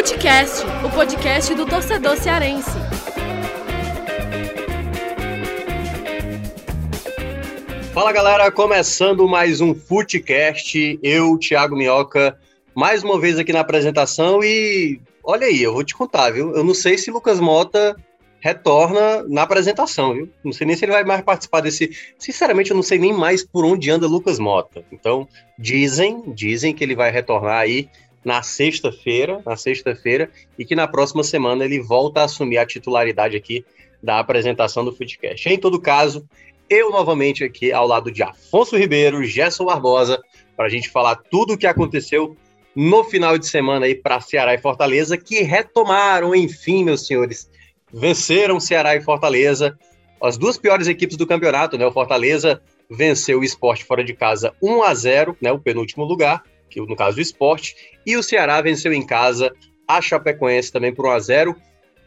Futecast, o podcast do torcedor cearense. Fala galera, começando mais um Futecast. Eu, Thiago Minhoca, mais uma vez aqui na apresentação e olha aí, eu vou te contar, viu? Eu não sei se Lucas Mota retorna na apresentação, viu? Não sei nem se ele vai mais participar desse. Sinceramente, eu não sei nem mais por onde anda Lucas Mota. Então, dizem, dizem que ele vai retornar aí na sexta-feira, na sexta-feira, e que na próxima semana ele volta a assumir a titularidade aqui da apresentação do Footcast. Em todo caso, eu novamente aqui ao lado de Afonso Ribeiro, Gerson Barbosa, para a gente falar tudo o que aconteceu no final de semana aí para Ceará e Fortaleza, que retomaram, enfim, meus senhores, venceram Ceará e Fortaleza, as duas piores equipes do campeonato, né? O Fortaleza venceu o esporte fora de casa 1 a 0 né? O penúltimo lugar, que no caso do esporte, e o Ceará venceu em casa a Chapecoense também por 1 a 0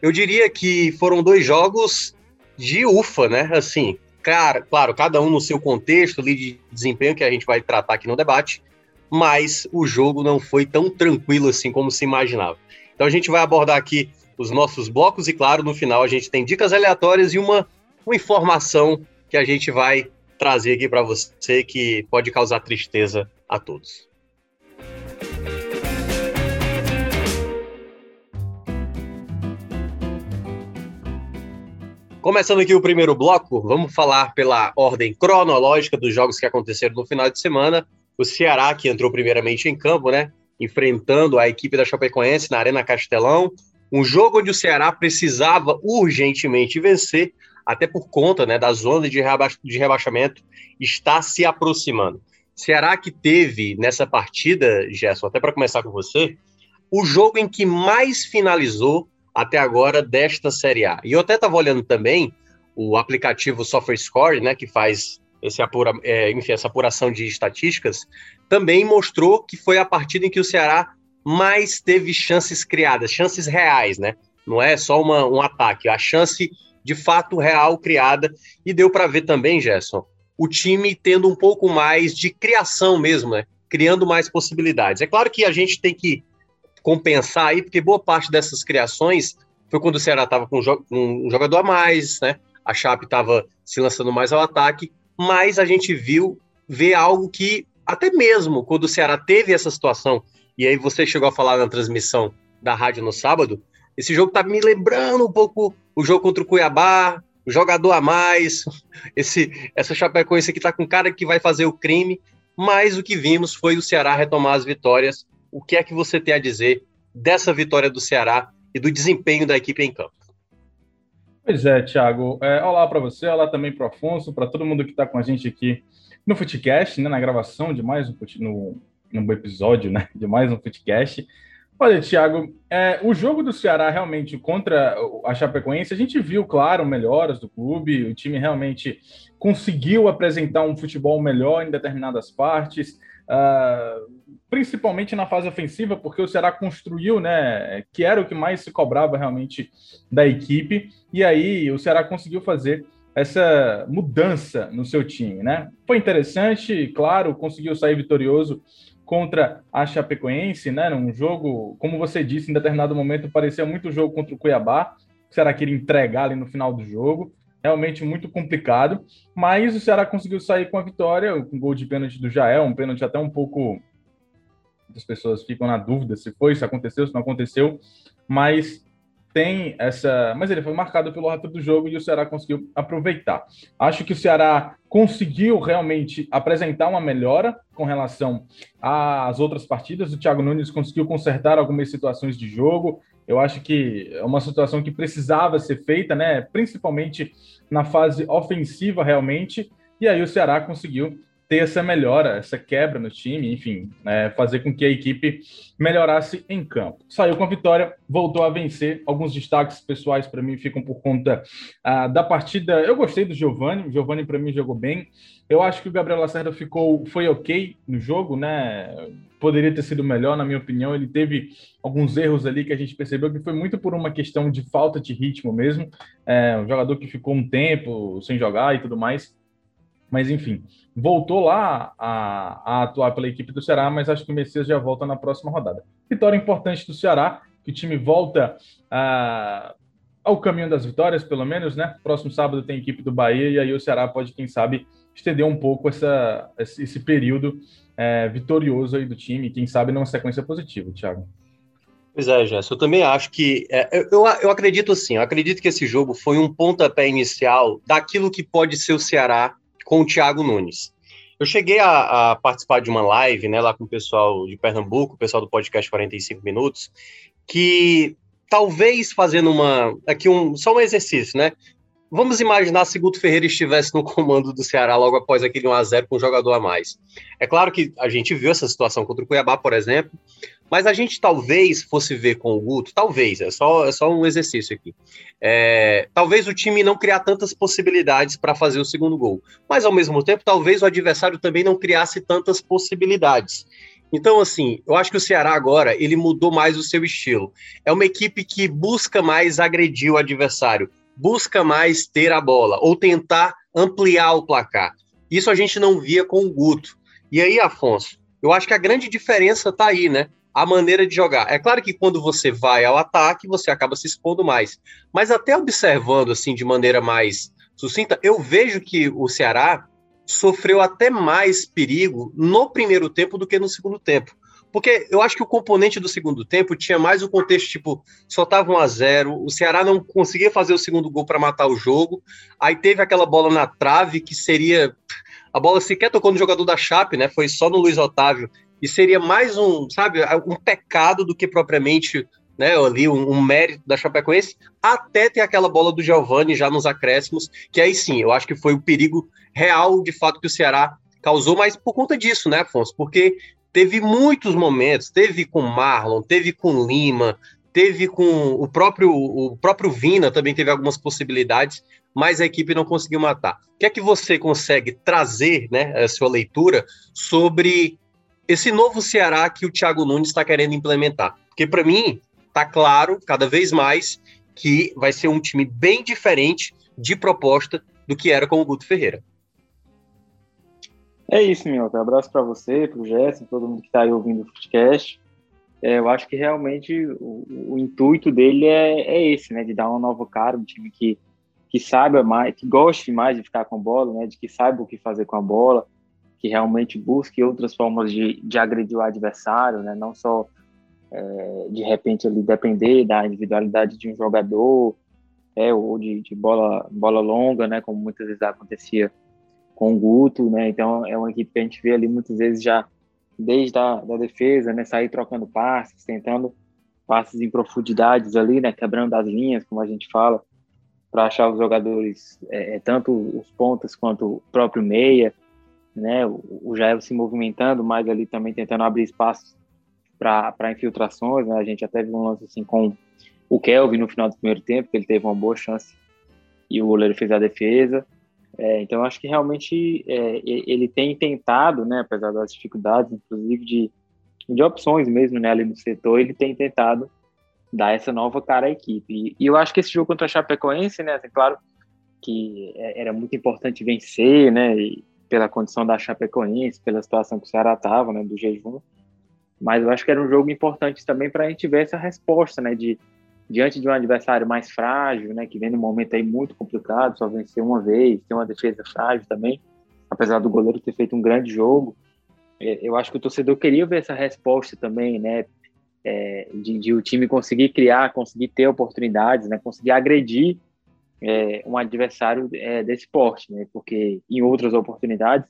Eu diria que foram dois jogos de ufa, né? Assim, cara, claro, cada um no seu contexto ali de desempenho que a gente vai tratar aqui no debate, mas o jogo não foi tão tranquilo assim como se imaginava. Então a gente vai abordar aqui os nossos blocos e, claro, no final a gente tem dicas aleatórias e uma, uma informação que a gente vai trazer aqui para você que pode causar tristeza a todos. Começando aqui o primeiro bloco, vamos falar pela ordem cronológica dos jogos que aconteceram no final de semana. O Ceará, que entrou primeiramente em campo, né? Enfrentando a equipe da Chapecoense na Arena Castelão. Um jogo onde o Ceará precisava urgentemente vencer, até por conta né, da zona de, reba de rebaixamento está se aproximando. Ceará que teve nessa partida, Gerson, até para começar com você, o jogo em que mais finalizou até agora desta Série A. E eu até estava olhando também o aplicativo SofaScore, né, que faz esse apura, é, enfim, essa apuração de estatísticas, também mostrou que foi a partida em que o Ceará mais teve chances criadas, chances reais, né? Não é só uma, um ataque, a chance de fato real criada. E deu para ver também, Gerson, o time tendo um pouco mais de criação mesmo, né? Criando mais possibilidades. É claro que a gente tem que compensar aí, porque boa parte dessas criações foi quando o Ceará estava com um jogador a mais, né? A Chape estava se lançando mais ao ataque, mas a gente viu ver algo que até mesmo quando o Ceará teve essa situação e aí você chegou a falar na transmissão da rádio no sábado, esse jogo tá me lembrando um pouco o jogo contra o Cuiabá, o jogador a mais, esse essa Chapecoense que tá com cara que vai fazer o crime, mas o que vimos foi o Ceará retomar as vitórias. O que é que você tem a dizer dessa vitória do Ceará e do desempenho da equipe em campo? Pois é, Thiago. É, olá para você, olá também para o Afonso, para todo mundo que está com a gente aqui no Footcast, né, na gravação de mais um no, no episódio né, de mais um podcast. Olha, Thiago, é, o jogo do Ceará realmente contra a Chapecoense, a gente viu, claro, melhoras do clube, o time realmente conseguiu apresentar um futebol melhor em determinadas partes, uh, principalmente na fase ofensiva, porque o Ceará construiu, né, que era o que mais se cobrava realmente da equipe, e aí o Ceará conseguiu fazer essa mudança no seu time, né? Foi interessante, claro, conseguiu sair vitorioso contra a Chapecoense, né? Num jogo, como você disse, em determinado momento parecia muito jogo contra o Cuiabá. O Ceará queria entregar ali no final do jogo. Realmente muito complicado. Mas o Ceará conseguiu sair com a vitória, com gol de pênalti do Jael, um pênalti até um pouco. As pessoas ficam na dúvida se foi, se aconteceu, se não aconteceu. Mas tem essa. Mas ele foi marcado pelo rápido do jogo e o Ceará conseguiu aproveitar. Acho que o Ceará conseguiu realmente apresentar uma melhora com relação às outras partidas. O Thiago Nunes conseguiu consertar algumas situações de jogo. Eu acho que é uma situação que precisava ser feita, né? Principalmente na fase ofensiva, realmente. E aí o Ceará conseguiu ter essa melhora, essa quebra no time, enfim, é, fazer com que a equipe melhorasse em campo. Saiu com a vitória, voltou a vencer. Alguns destaques pessoais para mim ficam por conta ah, da partida. Eu gostei do Giovani, o Giovani para mim jogou bem. Eu acho que o Gabriel Lacerda ficou, foi ok no jogo, né? Poderia ter sido melhor, na minha opinião. Ele teve alguns erros ali que a gente percebeu que foi muito por uma questão de falta de ritmo mesmo. É, um jogador que ficou um tempo sem jogar e tudo mais. Mas enfim, voltou lá a, a, atuar pela equipe do Ceará, mas acho que o Messias já volta na próxima rodada. Vitória importante do Ceará, que o time volta a, ao caminho das vitórias, pelo menos, né? Próximo sábado tem equipe do Bahia e aí o Ceará pode, quem sabe, estender um pouco essa, esse período é, vitorioso aí do time, quem sabe numa sequência positiva, Thiago. Pois é, Jéssica, eu também acho que. É, eu, eu acredito assim, eu acredito que esse jogo foi um pontapé inicial daquilo que pode ser o Ceará com o Thiago Nunes. Eu cheguei a, a, participar de uma live, né, lá com o pessoal de Pernambuco, o pessoal do podcast 45 Minutos, que talvez fazendo uma. Aqui um, só um exercício, né? Vamos imaginar se Guto Ferreira estivesse no comando do Ceará logo após aquele 1x0 com um jogador a mais. É claro que a gente viu essa situação contra o Cuiabá, por exemplo, mas a gente talvez fosse ver com o Guto, talvez, é só, é só um exercício aqui. É, talvez o time não criar tantas possibilidades para fazer o segundo gol, mas ao mesmo tempo, talvez o adversário também não criasse tantas possibilidades. Então, assim, eu acho que o Ceará agora ele mudou mais o seu estilo. É uma equipe que busca mais agredir o adversário, busca mais ter a bola ou tentar ampliar o placar. Isso a gente não via com o Guto. E aí, Afonso, eu acho que a grande diferença está aí, né? A maneira de jogar. É claro que quando você vai ao ataque, você acaba se expondo mais. Mas até observando assim de maneira mais sucinta, eu vejo que o Ceará sofreu até mais perigo no primeiro tempo do que no segundo tempo. Porque eu acho que o componente do segundo tempo tinha mais o contexto, tipo, só estava 1 a 0 o Ceará não conseguia fazer o segundo gol para matar o jogo, aí teve aquela bola na trave que seria. A bola sequer tocou no jogador da Chape, né? Foi só no Luiz Otávio. E seria mais um, sabe, um pecado do que propriamente né, ali um, um, mérito da Chapecoense, até ter aquela bola do Giovani já nos acréscimos, que aí sim, eu acho que foi o perigo real, de fato, que o Ceará causou, mas por conta disso, né, Afonso? Porque teve muitos momentos, teve com Marlon, teve com Lima, teve com o próprio o próprio Vina também teve algumas possibilidades, mas a equipe não conseguiu matar. O que é que você consegue trazer, né, a sua leitura sobre esse novo Ceará que o Thiago Nunes está querendo implementar? Porque para mim tá claro cada vez mais que vai ser um time bem diferente de proposta do que era com o Guto Ferreira. É isso. Um abraço para você, para o Gerson, todo mundo que está aí ouvindo o podcast. É, eu acho que realmente o, o intuito dele é, é, esse, né? De dar uma nova cara, um time que, que saiba mais, que goste mais de ficar com a bola, né? De que saiba o que fazer com a bola, que realmente busque outras formas de, de agredir o adversário, né? Não só é, de repente ali depender da individualidade de um jogador, é, ou de, de bola, bola longa, né? Como muitas vezes acontecia com o Guto, né? Então é uma equipe que a gente vê ali muitas vezes já desde a da defesa, né? Sair trocando passes, tentando passes em profundidades ali, né? Quebrando as linhas, como a gente fala, para achar os jogadores, é, é, tanto os pontas quanto o próprio meia, né? O, o Jael se movimentando, mas ali também tentando abrir espaços para infiltrações, né? A gente até viu um lance assim com o Kelvin no final do primeiro tempo, que ele teve uma boa chance e o goleiro fez a defesa. É, então, eu acho que realmente é, ele tem tentado, né, apesar das dificuldades, inclusive de, de opções mesmo né, ali no setor, ele tem tentado dar essa nova cara à equipe. E, eu acho que esse jogo contra a Chapecoense, né, assim, claro que é, era muito importante vencer, né, pela condição da Chapecoense, pela situação que o Ceará estava, né, do jejum, mas eu acho que era um jogo importante também para a gente ver essa resposta, né, de diante de um adversário mais frágil, né, que vem num momento aí muito complicado, só vencer uma vez, tem uma defesa frágil também, apesar do goleiro ter feito um grande jogo, é, eu acho que o torcedor queria ver essa resposta também, né, é, de, de, o time conseguir criar, conseguir ter oportunidades, né, conseguir agredir é, um adversário é, desse porte, né, porque em outras oportunidades,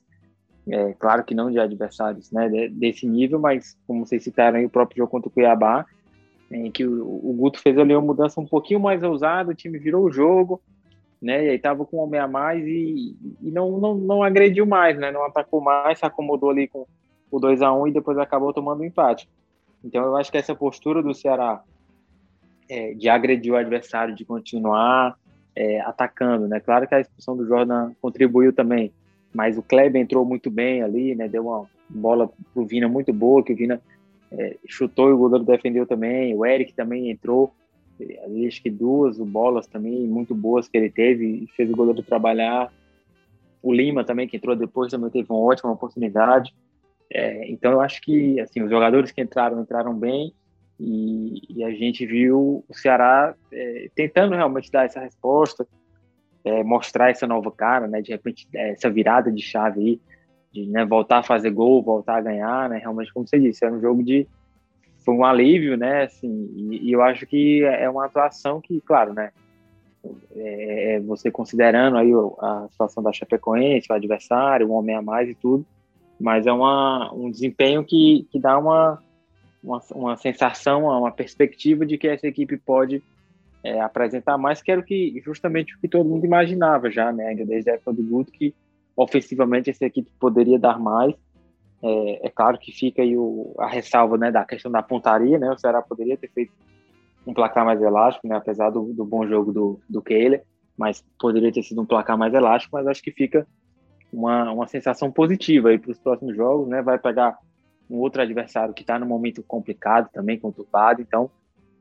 é, claro que não de adversários né, desse nível, mas como vocês citaram aí, o próprio jogo contra o Cuiabá, em que o, o, Guto fez ali uma mudança um pouquinho mais ousada, o time virou o jogo, né? E aí tava com um homem a mais e, e não, não, não agrediu mais, né? Não atacou mais, se acomodou ali com o 2 a 1 e depois acabou tomando um empate. Então eu acho que essa postura do Ceará é, de agredir o adversário, de continuar é, atacando, né? Claro que a expulsão do Jordan contribuiu também, mas o Kleber entrou muito bem ali, né? Deu uma bola pro Vina muito boa, que o Vina é, chutou e o goleiro defendeu também. O Eric também entrou. Ali, acho que duas bolas também muito boas que ele teve fez o goleiro trabalhar. O Lima também, que entrou depois, também teve uma ótima oportunidade. É, então, eu acho que assim, os jogadores que entraram, entraram bem. E, e a gente viu o Ceará é, tentando realmente dar essa resposta, é, mostrar essa nova cara, né? De repente, é, essa virada de chave aí, de né, voltar a fazer gol, voltar a ganhar, né? Realmente, como você disse, era um jogo de foi um alívio, né? Assim, e, e eu acho que é uma atuação que, claro, né? É, é você considerando aí a situação da Chapecoense, o adversário, um homem a mais e tudo, mas é uma, um desempenho que, que dá uma, uma, uma sensação, uma perspectiva de que essa equipe pode é, apresentar mais, que era o que, justamente o que todo mundo imaginava já, né? Ainda desde a época do Guto, que ofensivamente essa equipe poderia dar mais. É, é claro que fica aí o, a ressalva né, da questão da pontaria, né? O Ceará poderia ter feito um placar mais elástico, né? Apesar do, do bom jogo do, do Kehler, mas poderia ter sido um placar mais elástico, mas acho que fica uma, uma sensação positiva aí para os próximos jogos, né? Vai pegar um outro adversário que está num momento complicado também, conturbado, então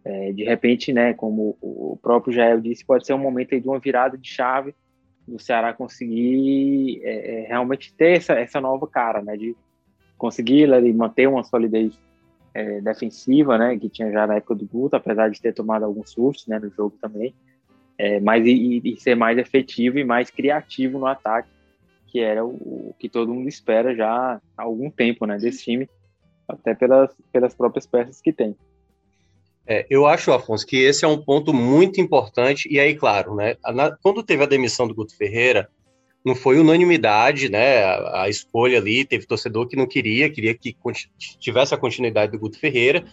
é, de repente, né, como o próprio Jael disse, pode ser um momento aí de uma virada de chave do Ceará conseguir é, é realmente ter essa, essa nova cara, né, de conseguir né, manter uma solidez é, defensiva, né, que tinha já na época do Guto, apesar de ter tomado alguns sustos, né, no jogo também, é, mas e, e, ser mais efetivo e mais criativo no ataque, que era o, o, que todo mundo espera já há algum tempo, né, desse time, até pelas, pelas próprias peças que tem. É, eu acho, Afonso, que esse é um ponto muito importante, e aí, claro, né, na, quando teve a demissão do Guto Ferreira, não foi unanimidade, né, a, a, escolha ali, teve torcedor que não queria, queria que tivesse a continuidade do Guto Ferreira,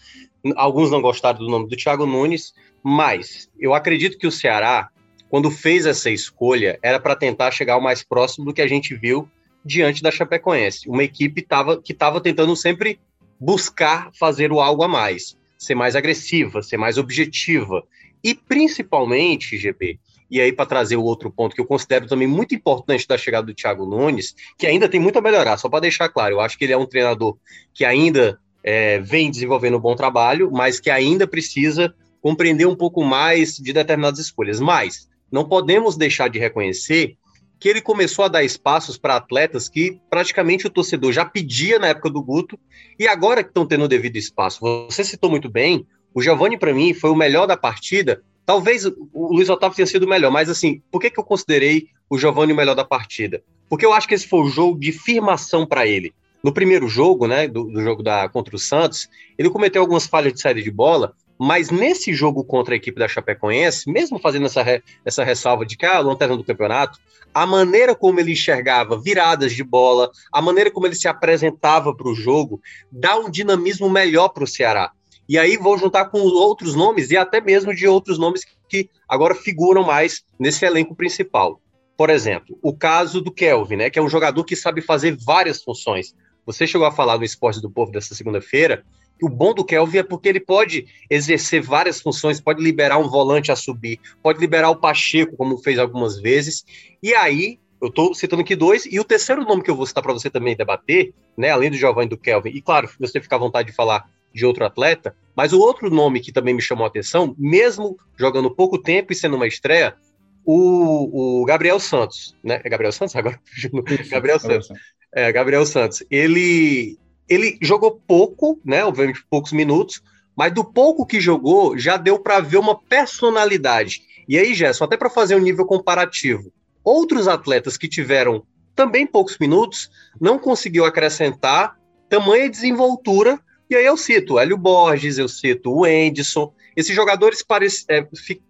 alguns não gostaram do nome do Thiago Nunes, mas eu acredito que o Ceará, quando fez essa escolha, era para tentar chegar o mais próximo do que a gente viu diante da Chapecoense, uma equipe tava, que estava tentando sempre buscar fazer o algo a mais ser mais agressiva, ser mais objetiva. E principalmente, GB, e aí para trazer o outro ponto que eu considero também muito importante da chegada do Thiago Nunes, que ainda tem muito a melhorar, só para deixar claro, eu acho que ele é um treinador que ainda é, vem desenvolvendo um bom trabalho, mas que ainda precisa compreender um pouco mais de determinadas escolhas. Mas não podemos deixar de reconhecer que ele começou a dar espaços para atletas que praticamente o torcedor já pedia na época do Guto e agora que estão tendo o devido espaço. Você citou muito bem, o Giovani para mim foi o melhor da partida. Talvez o Luiz Otávio tenha sido o melhor, mas assim, por que, que eu considerei o Giovani o melhor da partida? Porque eu acho que esse foi o jogo de firmação para ele. No primeiro jogo, né, do, do jogo da contra o Santos, ele cometeu algumas falhas de saída de bola, mas nesse jogo contra a equipe da Chapecoense, mesmo fazendo essa, re, essa ressalva de que ah, lanterna do campeonato, a maneira como ele enxergava viradas de bola, a maneira como ele se apresentava para o jogo, dá um dinamismo melhor para o Ceará. E aí vou juntar com outros nomes e até mesmo de outros nomes que agora figuram mais nesse elenco principal. Por exemplo, o caso do Kelvin, né, que é um jogador que sabe fazer várias funções. Você chegou a falar no Esporte do Povo dessa segunda-feira o bom do Kelvin é porque ele pode exercer várias funções, pode liberar um volante a subir, pode liberar o Pacheco, como fez algumas vezes. E aí, eu estou citando aqui dois, e o terceiro nome que eu vou citar para você também debater, né, além do Giovanni e do Kelvin, e claro, você fica à vontade de falar de outro atleta, mas o outro nome que também me chamou a atenção, mesmo jogando pouco tempo e sendo uma estreia, o, o Gabriel Santos, né? É Gabriel Santos agora? Gabriel Santos. É, Gabriel Santos. Ele ele jogou pouco, né? Obviamente poucos minutos, mas do pouco que jogou já deu para ver uma personalidade. E aí, Gerson, até para fazer um nível comparativo, outros atletas que tiveram também poucos minutos não conseguiu acrescentar tamanha desenvoltura. E aí eu cito Hélio Borges, eu cito o Endson. Esses jogadores é,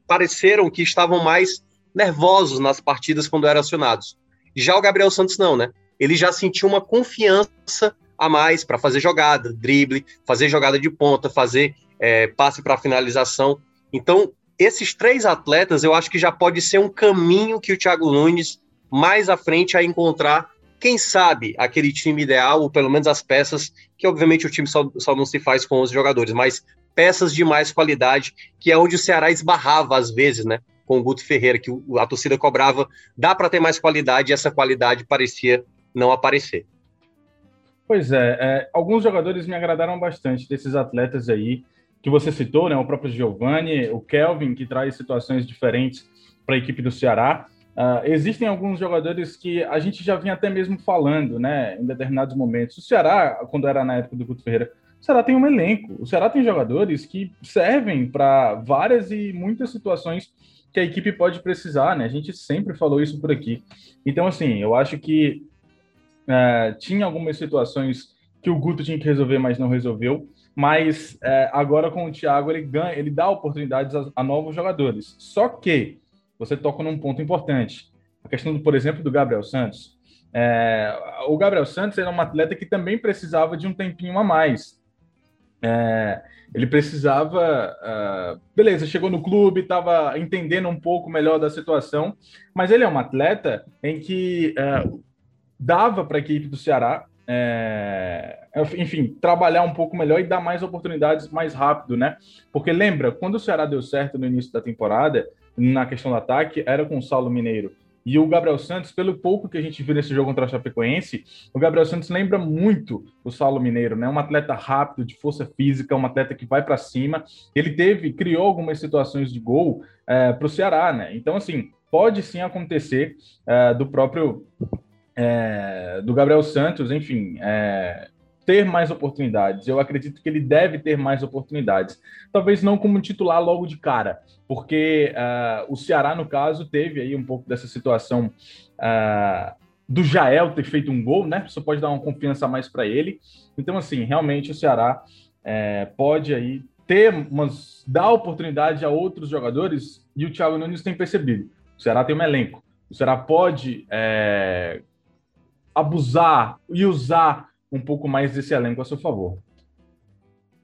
pareceram que estavam mais nervosos nas partidas quando eram acionados. Já o Gabriel Santos não, né? Ele já sentiu uma confiança a mais para fazer jogada, drible, fazer jogada de ponta, fazer é, passe para finalização. Então, esses três atletas, eu acho que já pode ser um caminho que o Thiago Nunes mais à frente a encontrar, quem sabe, aquele time ideal, ou pelo menos as peças, que obviamente o time só, só não se faz com 11 jogadores, mas peças de mais qualidade, que é onde o Ceará esbarrava às vezes, né? Com o Guto Ferreira, que a torcida cobrava, dá para ter mais qualidade, e essa qualidade parecia não aparecer. Pois é, é, alguns jogadores me agradaram bastante desses atletas aí que você citou, né? O próprio Giovanni, o Kelvin, que traz situações diferentes para a equipe do Ceará. Uh, existem alguns jogadores que a gente já vinha até mesmo falando, né? Em determinados momentos. O Ceará, quando era na época do Guto Ferreira, o Ceará tem um elenco, o Ceará tem jogadores que servem para várias e muitas situações que a equipe pode precisar, né? A gente sempre falou isso por aqui. Então, assim, eu acho que é, tinha algumas situações que o Guto tinha que resolver, mas não resolveu. Mas é, agora com o Thiago ele ganha, ele dá oportunidades a, a, novos jogadores. Só que você toca num ponto importante. A questão, do, por exemplo, do Gabriel Santos. É, o Gabriel Santos era um atleta que também precisava de um tempinho a mais. Ele precisava. Uh, beleza, chegou no clube, estava entendendo um pouco melhor da situação, mas ele é um atleta em que uh, dava para a equipe do Ceará, é, enfim, trabalhar um pouco melhor e dar mais oportunidades mais rápido, né? Porque lembra, quando o Ceará deu certo no início da temporada, na questão do ataque, era com o Saulo Mineiro. E o Gabriel Santos, pelo pouco que a gente viu nesse jogo contra a Chapecoense, o Gabriel Santos lembra muito o Saulo Mineiro, né? Um atleta rápido, de força física, um atleta que vai para cima. Ele teve, criou algumas situações de gol é, para o Ceará, né? Então, assim, pode sim acontecer é, do próprio é, do Gabriel Santos, enfim, é, ter mais oportunidades. Eu acredito que ele deve ter mais oportunidades. Talvez não como titular logo de cara, porque uh, o Ceará, no caso, teve aí um pouco dessa situação uh, do Jael ter feito um gol, né? Isso pode dar uma confiança a mais para ele. Então, assim, realmente o Ceará é, pode aí ter dar oportunidade a outros jogadores e o Thiago Nunes tem percebido. O Ceará tem um elenco. O Ceará pode é, abusar e usar um pouco mais desse elenco a seu favor.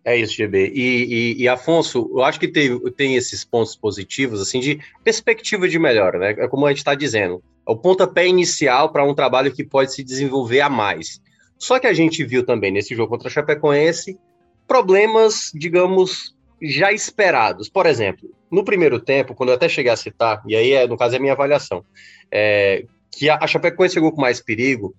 É isso, GB. E, e, e, Afonso, eu acho que tem, tem esses pontos positivos, assim, de perspectiva de melhora, né? É como a gente está dizendo. É o pontapé inicial para um trabalho que pode se desenvolver a mais. Só que a gente viu também nesse jogo contra a Chapecoense problemas, digamos, já esperados. Por exemplo, no primeiro tempo, quando eu até cheguei a citar, e aí, é, no caso, é a minha avaliação, é, que a, a Chapecoense chegou com mais perigo,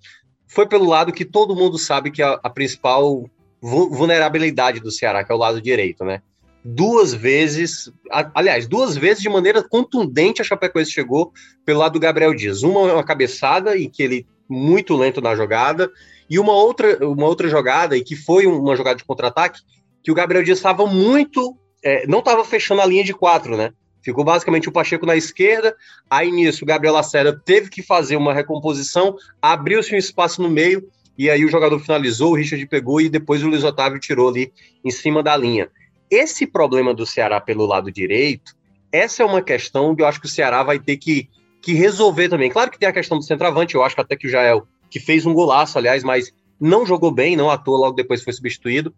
foi pelo lado que todo mundo sabe que a, a principal vulnerabilidade do Ceará, que é o lado direito, né? Duas vezes, aliás, duas vezes de maneira contundente a Chapecoense chegou pelo lado do Gabriel Dias. Uma uma cabeçada e que ele muito lento na jogada e uma outra uma outra jogada e que foi uma jogada de contra-ataque que o Gabriel Dias estava muito é, não estava fechando a linha de quatro, né? Ficou basicamente o Pacheco na esquerda, aí nisso o Gabriel Lacerda teve que fazer uma recomposição, abriu-se um espaço no meio, e aí o jogador finalizou, o Richard pegou e depois o Luiz Otávio tirou ali em cima da linha. Esse problema do Ceará pelo lado direito, essa é uma questão que eu acho que o Ceará vai ter que, que resolver também. Claro que tem a questão do centroavante, eu acho que até que o Jael, que fez um golaço, aliás, mas não jogou bem, não atuou, logo depois foi substituído.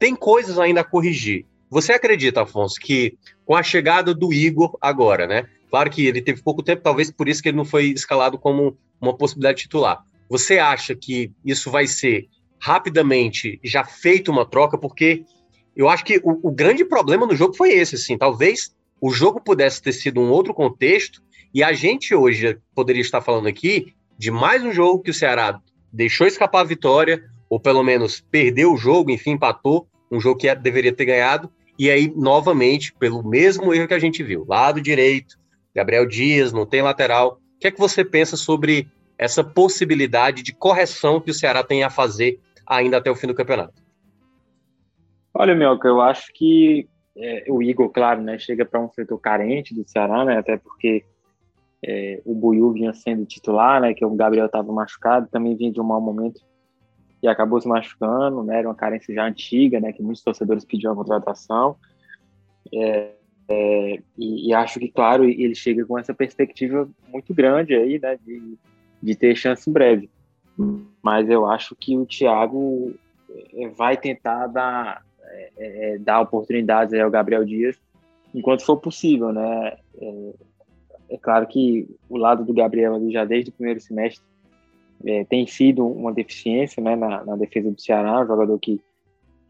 Tem coisas ainda a corrigir. Você acredita, Afonso, que com a chegada do Igor agora, né? Claro que ele teve pouco tempo, talvez por isso que ele não foi escalado como uma possibilidade titular. Você acha que isso vai ser rapidamente já feito uma troca? Porque eu acho que o, o grande problema no jogo foi esse, assim, talvez o jogo pudesse ter sido um outro contexto e a gente hoje poderia estar falando aqui de mais um jogo que o Ceará deixou escapar a vitória, ou pelo menos perdeu o jogo, enfim, empatou, um jogo que deveria ter ganhado, e aí, novamente, pelo mesmo erro que a gente viu, lado direito, Gabriel Dias, não tem lateral. O que é que você pensa sobre essa possibilidade de correção que o Ceará tem a fazer ainda até o fim do campeonato? Olha, Melco, eu acho que é, o Igor, claro, né, chega para um setor carente do Ceará, né, até porque é, o Buiu vinha sendo titular, né, que o Gabriel estava machucado, também vinha de um mau momento e acabou se machucando, né? Era uma carência já antiga, né? Que muitos torcedores pediam a contratação. É, é, e, e, acho que, claro, ele chega com essa perspectiva muito grande aí, né? De, de ter chance em breve. Mas eu acho que o Thiago é, vai tentar dar, é, é, dar oportunidades ao Gabriel Dias enquanto for possível, né? É, é claro que o lado do Gabriel já desde o primeiro semestre é, tem sido uma deficiência né, na, na, defesa do Ceará, um jogador que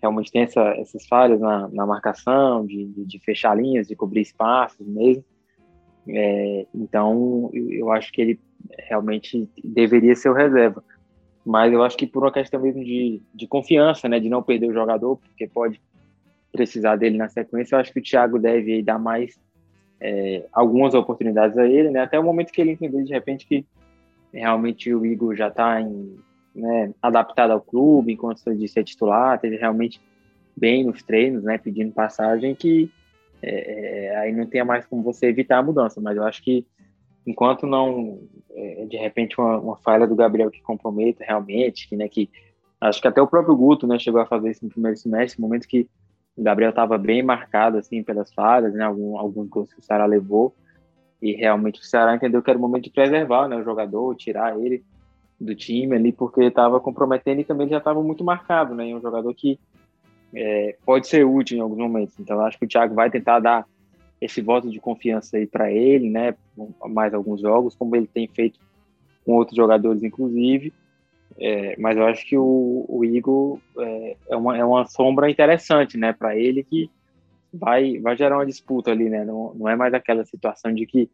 realmente tem essa, essas falhas na, na marcação, de, de, de, fechar linhas, de cobrir espaços mesmo. É, então, eu, eu, acho que ele realmente deveria ser o reserva. Mas eu acho que por uma questão mesmo de, de confiança, né, de não perder o jogador, porque pode precisar dele na sequência, eu acho que o Thiago deve dar mais é, algumas oportunidades a ele, né, até o momento que ele entender de repente que realmente o Igor já está né, adaptado ao clube, em condições de ser titular, teve realmente bem nos treinos, né, pedindo passagem, que é, é, aí não tenha mais como você evitar a mudança. Mas eu acho que enquanto não, é, de repente, uma, uma, falha do Gabriel que comprometa realmente, que, né, que acho que até o próprio Guto, né, chegou a fazer isso no primeiro semestre, no momento que o Gabriel estava bem marcado, assim, pelas falhas, né, algum, gols que o Ceará levou, e realmente o Ceará entendeu que era o momento de preservar, né, o jogador, tirar ele do time ali, porque estava comprometendo e também já estava muito marcado, né, um jogador que é, pode ser útil em alguns momentos. Então, acho que o Thiago vai tentar dar esse voto de confiança aí para ele, né, mais alguns jogos, como ele tem feito com outros jogadores, inclusive. É, mas eu acho que o, o Igor é, é, uma, é uma sombra interessante, né, para ele que vai, vai gerar uma disputa ali, né? Não, não é mais aquela situação de que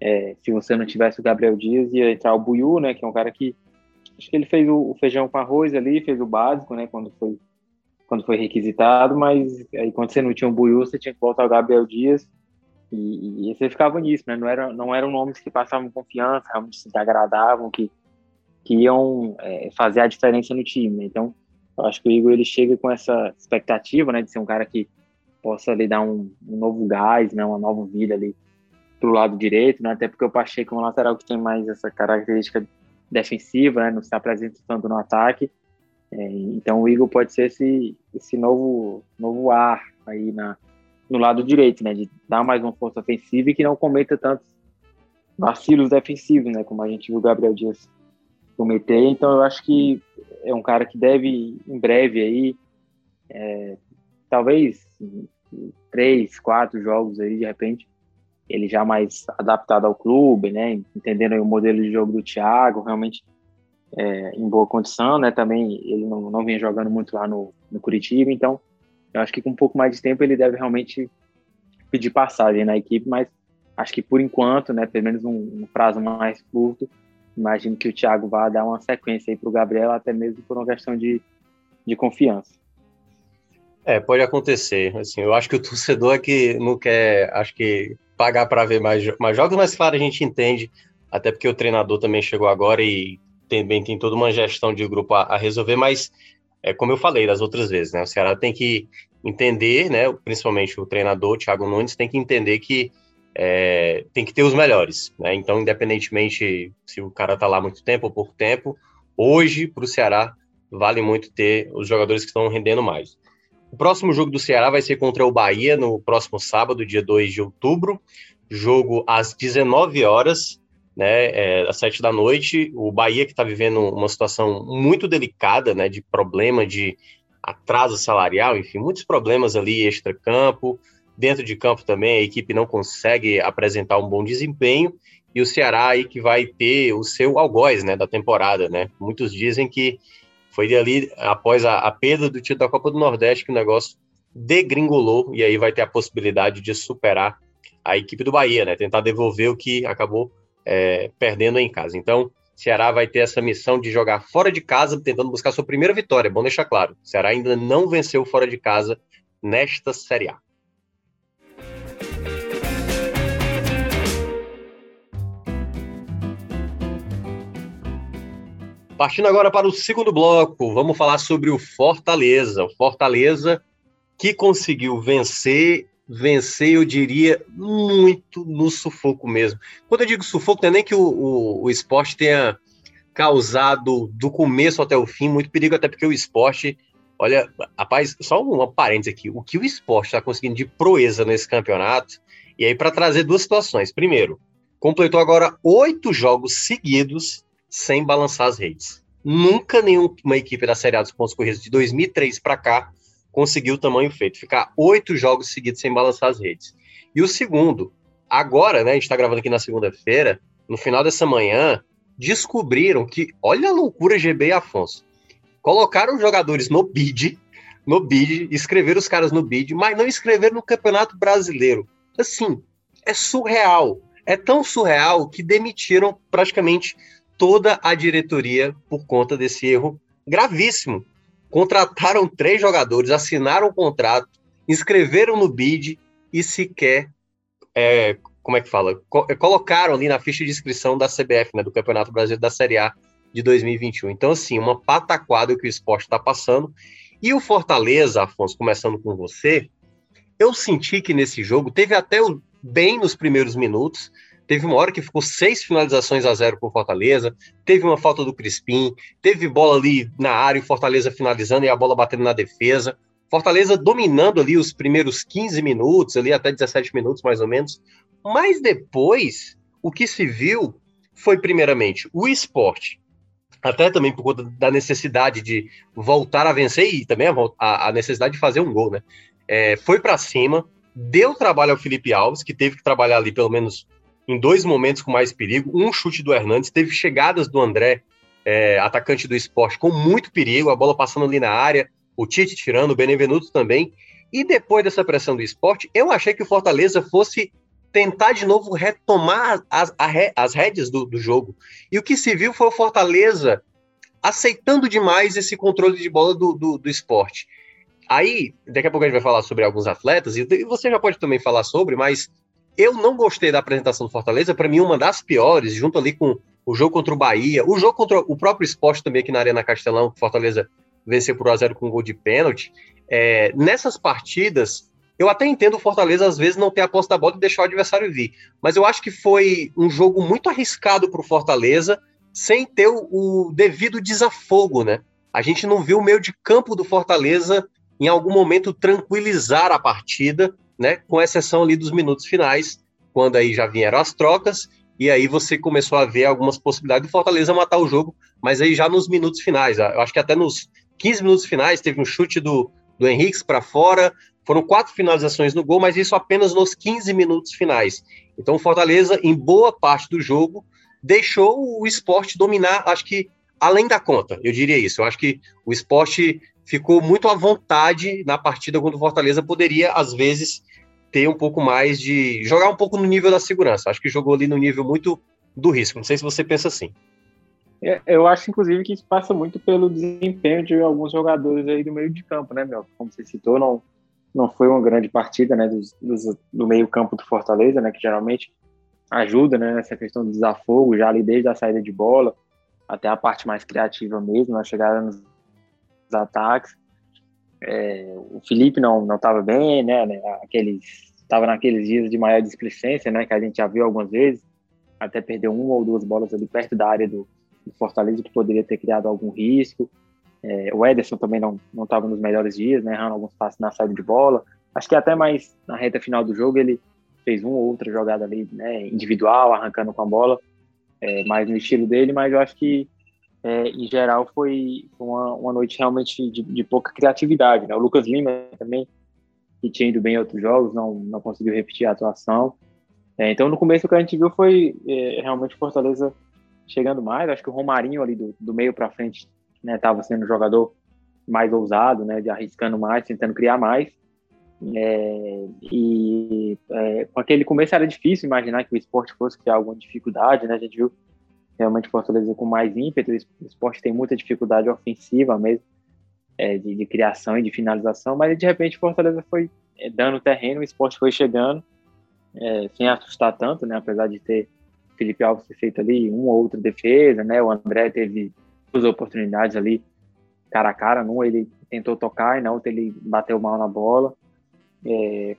é, se você não tivesse o Gabriel Dias ia entrar o Buiu, né? Que é um cara que acho que ele fez o, o feijão com arroz ali, fez o básico, né? Quando foi quando foi requisitado, mas aí quando você não tinha o Buiu, você tinha que voltar o Gabriel Dias e, e você ficava nisso, né? Não era não eram nomes que passavam confiança, realmente se agradavam, que que iam é, fazer a diferença no time. Né? Então, eu acho que o Igor ele chega com essa expectativa, né, de ser um cara que possa lhe dar um, um novo gás, né, uma nova vida ali pro lado direito, né, até porque o Pacheco é um lateral que tem mais essa característica defensiva, né, não se apresenta tanto no ataque, é, então o Igor pode ser esse, esse novo, novo ar aí na, no lado direito, né, de dar mais uma força ofensiva e que não cometa tantos vacilos defensivos, né, como a gente viu o Gabriel Dias cometer, então eu acho que é um cara que deve, em breve aí, é, talvez três, quatro jogos aí, de repente, ele já mais adaptado ao clube, né, entendendo o modelo de jogo do Thiago, realmente é, em boa condição, né, também ele não, não vem jogando muito lá no, no Curitiba, então eu acho que com um pouco mais de tempo ele deve realmente pedir passagem na equipe, mas acho que por enquanto, né, pelo menos um, um prazo mais curto, imagino que o Thiago vá dar uma sequência aí para o Gabriel, até mesmo por uma questão de, de confiança. É, pode acontecer. Assim, eu acho que o torcedor é que não quer, acho que pagar para ver mais, mais jogos, mas claro, a gente entende, até porque o treinador também chegou agora e também tem toda uma gestão de grupo a, a resolver, mas é como eu falei das outras vezes, né? O Ceará tem que entender, né? Principalmente o treinador, Thiago Nunes, tem que entender que é, tem que ter os melhores, né? Então, independentemente se o cara tá lá muito tempo ou pouco tempo, hoje para o Ceará vale muito ter os jogadores que estão rendendo mais. O próximo jogo do Ceará vai ser contra o Bahia no próximo sábado, dia 2 de outubro. Jogo às 19 horas, né, é, às 7 da noite. O Bahia que está vivendo uma situação muito delicada, né, de problema de atraso salarial, enfim, muitos problemas ali extra-campo. Dentro de campo também a equipe não consegue apresentar um bom desempenho. E o Ceará aí que vai ter o seu algoz, né, da temporada, né? Muitos dizem que foi ali, após a, a perda do título da Copa do Nordeste, que o negócio degringolou e aí vai ter a possibilidade de superar a equipe do Bahia, né? Tentar devolver o que acabou é, perdendo em casa. Então, Ceará vai ter essa missão de jogar fora de casa, tentando buscar sua primeira vitória. É bom deixar claro. Ceará ainda não venceu fora de casa nesta Série A. Partindo agora para o segundo bloco, vamos falar sobre o Fortaleza. O Fortaleza que conseguiu vencer, vencer, eu diria, muito no sufoco mesmo. Quando eu digo sufoco, não é nem que o, o, o esporte tenha causado do começo até o fim muito perigo, até porque o esporte, olha, rapaz, só uma parênteses aqui, o que o esporte está conseguindo de proeza nesse campeonato, e aí para trazer duas situações. Primeiro, completou agora oito jogos seguidos sem balançar as redes. Nunca nenhuma equipe da Série A dos pontos corridos de 2003 para cá conseguiu o tamanho feito, ficar oito jogos seguidos sem balançar as redes. E o segundo, agora, né, a gente está gravando aqui na segunda-feira, no final dessa manhã, descobriram que, olha a loucura GB e Afonso, colocaram os jogadores no bid, no bid, escreveram os caras no bid, mas não escreveram no Campeonato Brasileiro. Assim, é surreal. É tão surreal que demitiram praticamente toda a diretoria por conta desse erro gravíssimo. Contrataram três jogadores, assinaram o contrato, inscreveram no bid e sequer, é, como é que fala, Co é, colocaram ali na ficha de inscrição da CBF, né, do Campeonato Brasileiro da Série A de 2021. Então, assim, uma pataquada que o esporte está passando. E o Fortaleza, Afonso, começando com você, eu senti que nesse jogo teve até o bem nos primeiros minutos. Teve uma hora que ficou seis finalizações a zero por Fortaleza, teve uma falta do Crispim, teve bola ali na área e Fortaleza finalizando e a bola batendo na defesa. Fortaleza dominando ali os primeiros 15 minutos, ali até 17 minutos mais ou menos. Mas depois, o que se viu foi, primeiramente, o esporte, até também por conta da necessidade de voltar a vencer e também a, a necessidade de fazer um gol, né? É, foi para cima, deu trabalho ao Felipe Alves, que teve que trabalhar ali pelo menos em dois momentos com mais perigo. Um chute do Hernandes, teve chegadas do André, é, atacante do esporte, com muito perigo, a bola passando ali na área, o Tite tirando, o Benevenuto também. E depois dessa pressão do esporte, eu achei que o Fortaleza fosse tentar de novo retomar as, as rédeas do, do jogo. E o que se viu foi o Fortaleza aceitando demais esse controle de bola do, do, do esporte. Aí, daqui a pouco a gente vai falar sobre alguns atletas, e você já pode também falar sobre, mas eu não gostei da apresentação do Fortaleza, para mim, uma das piores, junto ali com o jogo contra o Bahia, o jogo contra o próprio esporte também aqui na Arena Castelão, que Fortaleza venceu por 1x0 com um gol de pênalti. É, nessas partidas, eu até entendo o Fortaleza às vezes não ter a posse da bola e deixar o adversário vir, mas eu acho que foi um jogo muito arriscado para o Fortaleza, sem ter o, o, devido desafogo, né? A gente não viu o meio de campo do Fortaleza em algum momento tranquilizar a partida, né? Com exceção ali dos minutos finais, quando aí já vieram as trocas e aí você começou a ver algumas possibilidades do Fortaleza matar o jogo, mas aí já nos minutos finais, eu acho que até nos 15 minutos finais teve um chute do, do Henrique para fora, foram quatro finalizações no gol, mas isso apenas nos 15 minutos finais. Então o Fortaleza, em boa parte do jogo, deixou o esporte dominar, acho que além da conta, eu diria isso. Eu acho que o esporte ficou muito à vontade na partida quando o Fortaleza poderia, às vezes, ter um pouco mais de. jogar um pouco no nível da segurança. Acho que jogou ali no nível muito do risco. Não sei se você pensa assim. É, eu acho, inclusive, que isso passa muito pelo desempenho de alguns jogadores aí do meio de campo, né, Mel? Como você citou, não, não foi uma grande partida, né, dos, do meio campo do Fortaleza, né, que geralmente ajuda, né, nessa questão do desafogo, já ali desde a saída de bola até a parte mais criativa mesmo, a chegada nos ataques. É, o Felipe não não estava bem, né, né aqueles estava naqueles dias de maior displicência, né, que a gente já viu algumas vezes, até perdeu uma ou duas bolas ali perto da área do, do Fortaleza que poderia ter criado algum risco. É, o Ederson também não não estava nos melhores dias, né, errando alguns passos na saída de bola. Acho que até mais na reta final do jogo ele fez uma ou outra jogada ali, né, individual, arrancando com a bola, é, mais no estilo dele, mas eu acho que é, em geral foi uma, uma noite realmente de, de, pouca criatividade, né? O Lucas Lima também, que tinha ido bem em outros jogos, não, não conseguiu repetir a atuação. É, então, no começo, o que a gente viu foi é, realmente Fortaleza chegando mais. Acho que o Romarinho ali do, do meio para frente estava né, sendo um jogador mais ousado, né, de arriscando mais, tentando criar mais. É, e é, com aquele começo era difícil imaginar que o esporte fosse criar alguma dificuldade, né? A gente viu realmente Fortaleza com mais ímpeto, o esporte tem muita dificuldade ofensiva mesmo, é, de, de, criação e de finalização, mas de repente Fortaleza foi é, dando terreno, o esporte foi chegando, é, sem assustar tanto, né? Apesar de ter Felipe Alves feito ali uma ou outra defesa, né? O André teve duas oportunidades ali cara a cara, num ele tentou tocar e na outra ele bateu mal na bola. É,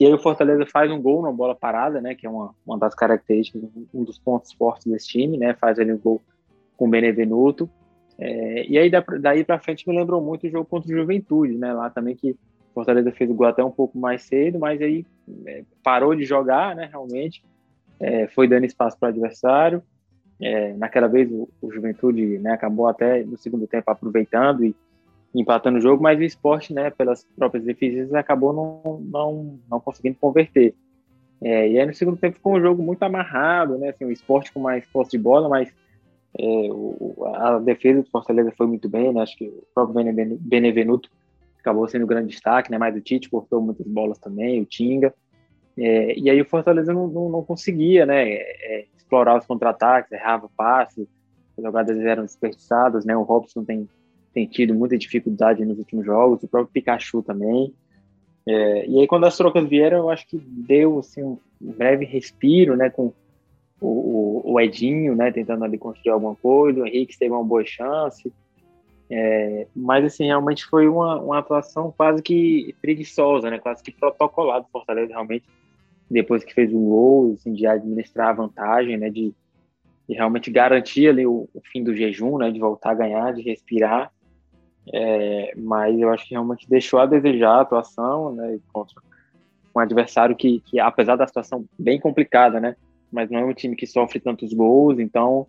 e aí o Fortaleza faz um gol na bola parada, né? Que é uma, uma das características, um dos pontos fortes desse time, né? Faz ali um gol com o Benevenuto. É, e aí daí para frente me lembrou muito o jogo contra o Juventude, né? Lá também que o Fortaleza fez o gol até um pouco mais cedo, mas aí é, parou de jogar, né? Realmente é, foi dando espaço para o adversário. É, naquela vez o, o Juventude né, acabou até no segundo tempo aproveitando e empatando o jogo, mas o esporte, né, pelas próprias deficiências, acabou não, não, não conseguindo converter. É, e aí no segundo tempo ficou um jogo muito amarrado, né, assim, o esporte com mais posse de bola, mas é, o, a defesa do Fortaleza foi muito bem, né, acho que o próprio Benevenuto acabou sendo um grande destaque, né, mas o Tite cortou muitas bolas também, o Tinga, é, e aí o Fortaleza não, não, não conseguia, né, é, explorar os contra-ataques, errava passe, as jogadas eram desperdiçadas, né, o Robson tem tem tido muita dificuldade nos últimos jogos, o próprio Pikachu também. É, e aí, quando as trocas vieram, eu acho que deu assim, um breve respiro, né, com o, o, o Edinho, né, tentando ali construir alguma coisa, o Henrique teve uma boa chance, É, mas, assim, realmente foi uma, uma atuação quase que preguiçosa, né? Quase que protocolado do Fortaleza, realmente, depois que fez o gol, assim, de administrar a vantagem, né? De, de realmente garantir ali o, o, fim do jejum, né? De voltar a ganhar, de respirar. É, mas eu acho que realmente deixou a desejar a atuação, né? Contra um adversário que, que, apesar da situação bem complicada, né? Mas não é um time que sofre tantos gols, então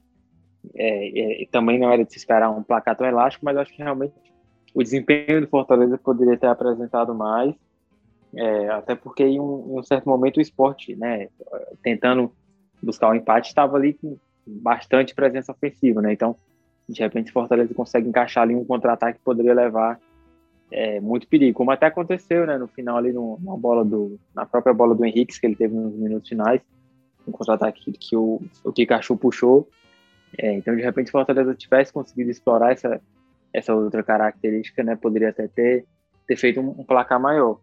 é, é, também não era de se esperar um placar tão elástico, mas acho que realmente o desempenho do Fortaleza poderia ter apresentado mais, é, até porque em um, em um, certo momento o esporte, né, tentando buscar o um empate, estava ali com bastante presença ofensiva, né? Então, de repente, Fortaleza consegue encaixar ali um contra-ataque que poderia levar é, muito perigo, como até aconteceu, né, no final ali no, na bola do, na própria bola do Henrique que ele teve nos minutos finais, um contra-ataque que o, o Pikachu puxou, é, então, de repente, Fortaleza tivesse conseguido explorar essa, essa outra característica, né, poderia até ter, ter feito um, um placar maior.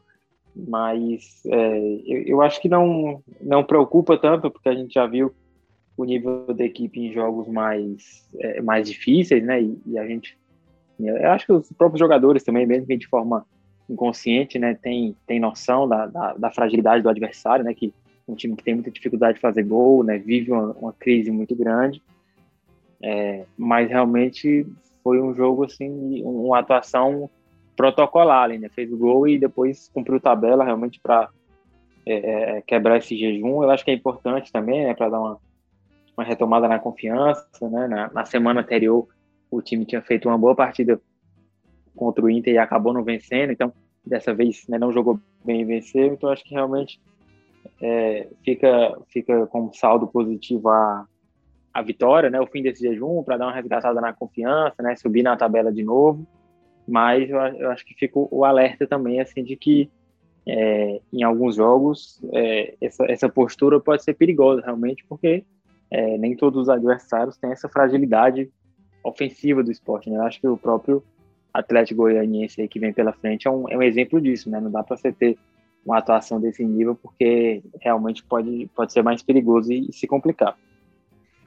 Mas é, eu, eu, acho que não, não preocupa tanto, porque a gente já viu o nível da equipe em jogos mais, é, mais difíceis, né? E, e, a gente. Eu acho que os próprios jogadores também, mesmo que de forma inconsciente, né, tem, tem noção da, da, da fragilidade do adversário, né? Que um time que tem muita dificuldade de fazer gol, né? Vive uma, uma crise muito grande. É, mas realmente foi um jogo assim, uma atuação protocolar, né? Fez o gol e depois cumpriu tabela realmente para é, é, quebrar esse jejum. Eu acho que é importante também, né? Para dar uma, uma retomada na confiança, né? Na, na, semana anterior o time tinha feito uma boa partida contra o Inter e acabou não vencendo, então dessa vez né, não jogou bem e venceu. Então acho que realmente é, fica fica como saldo positivo a a vitória, né, o fim desse jejum, para dar uma resgatada na confiança, né, subir na tabela de novo. Mas eu, eu acho que fica o alerta também, assim, de que é, em alguns jogos é, essa, essa postura pode ser perigosa realmente, porque é, nem todos os adversários têm essa fragilidade ofensiva do esporte. Né? Eu acho que o próprio Atlético Goianiense que vem pela frente é um, é um exemplo disso. Né? Não dá para você ter uma atuação desse nível, porque realmente pode, pode ser mais perigoso e, e se complicar.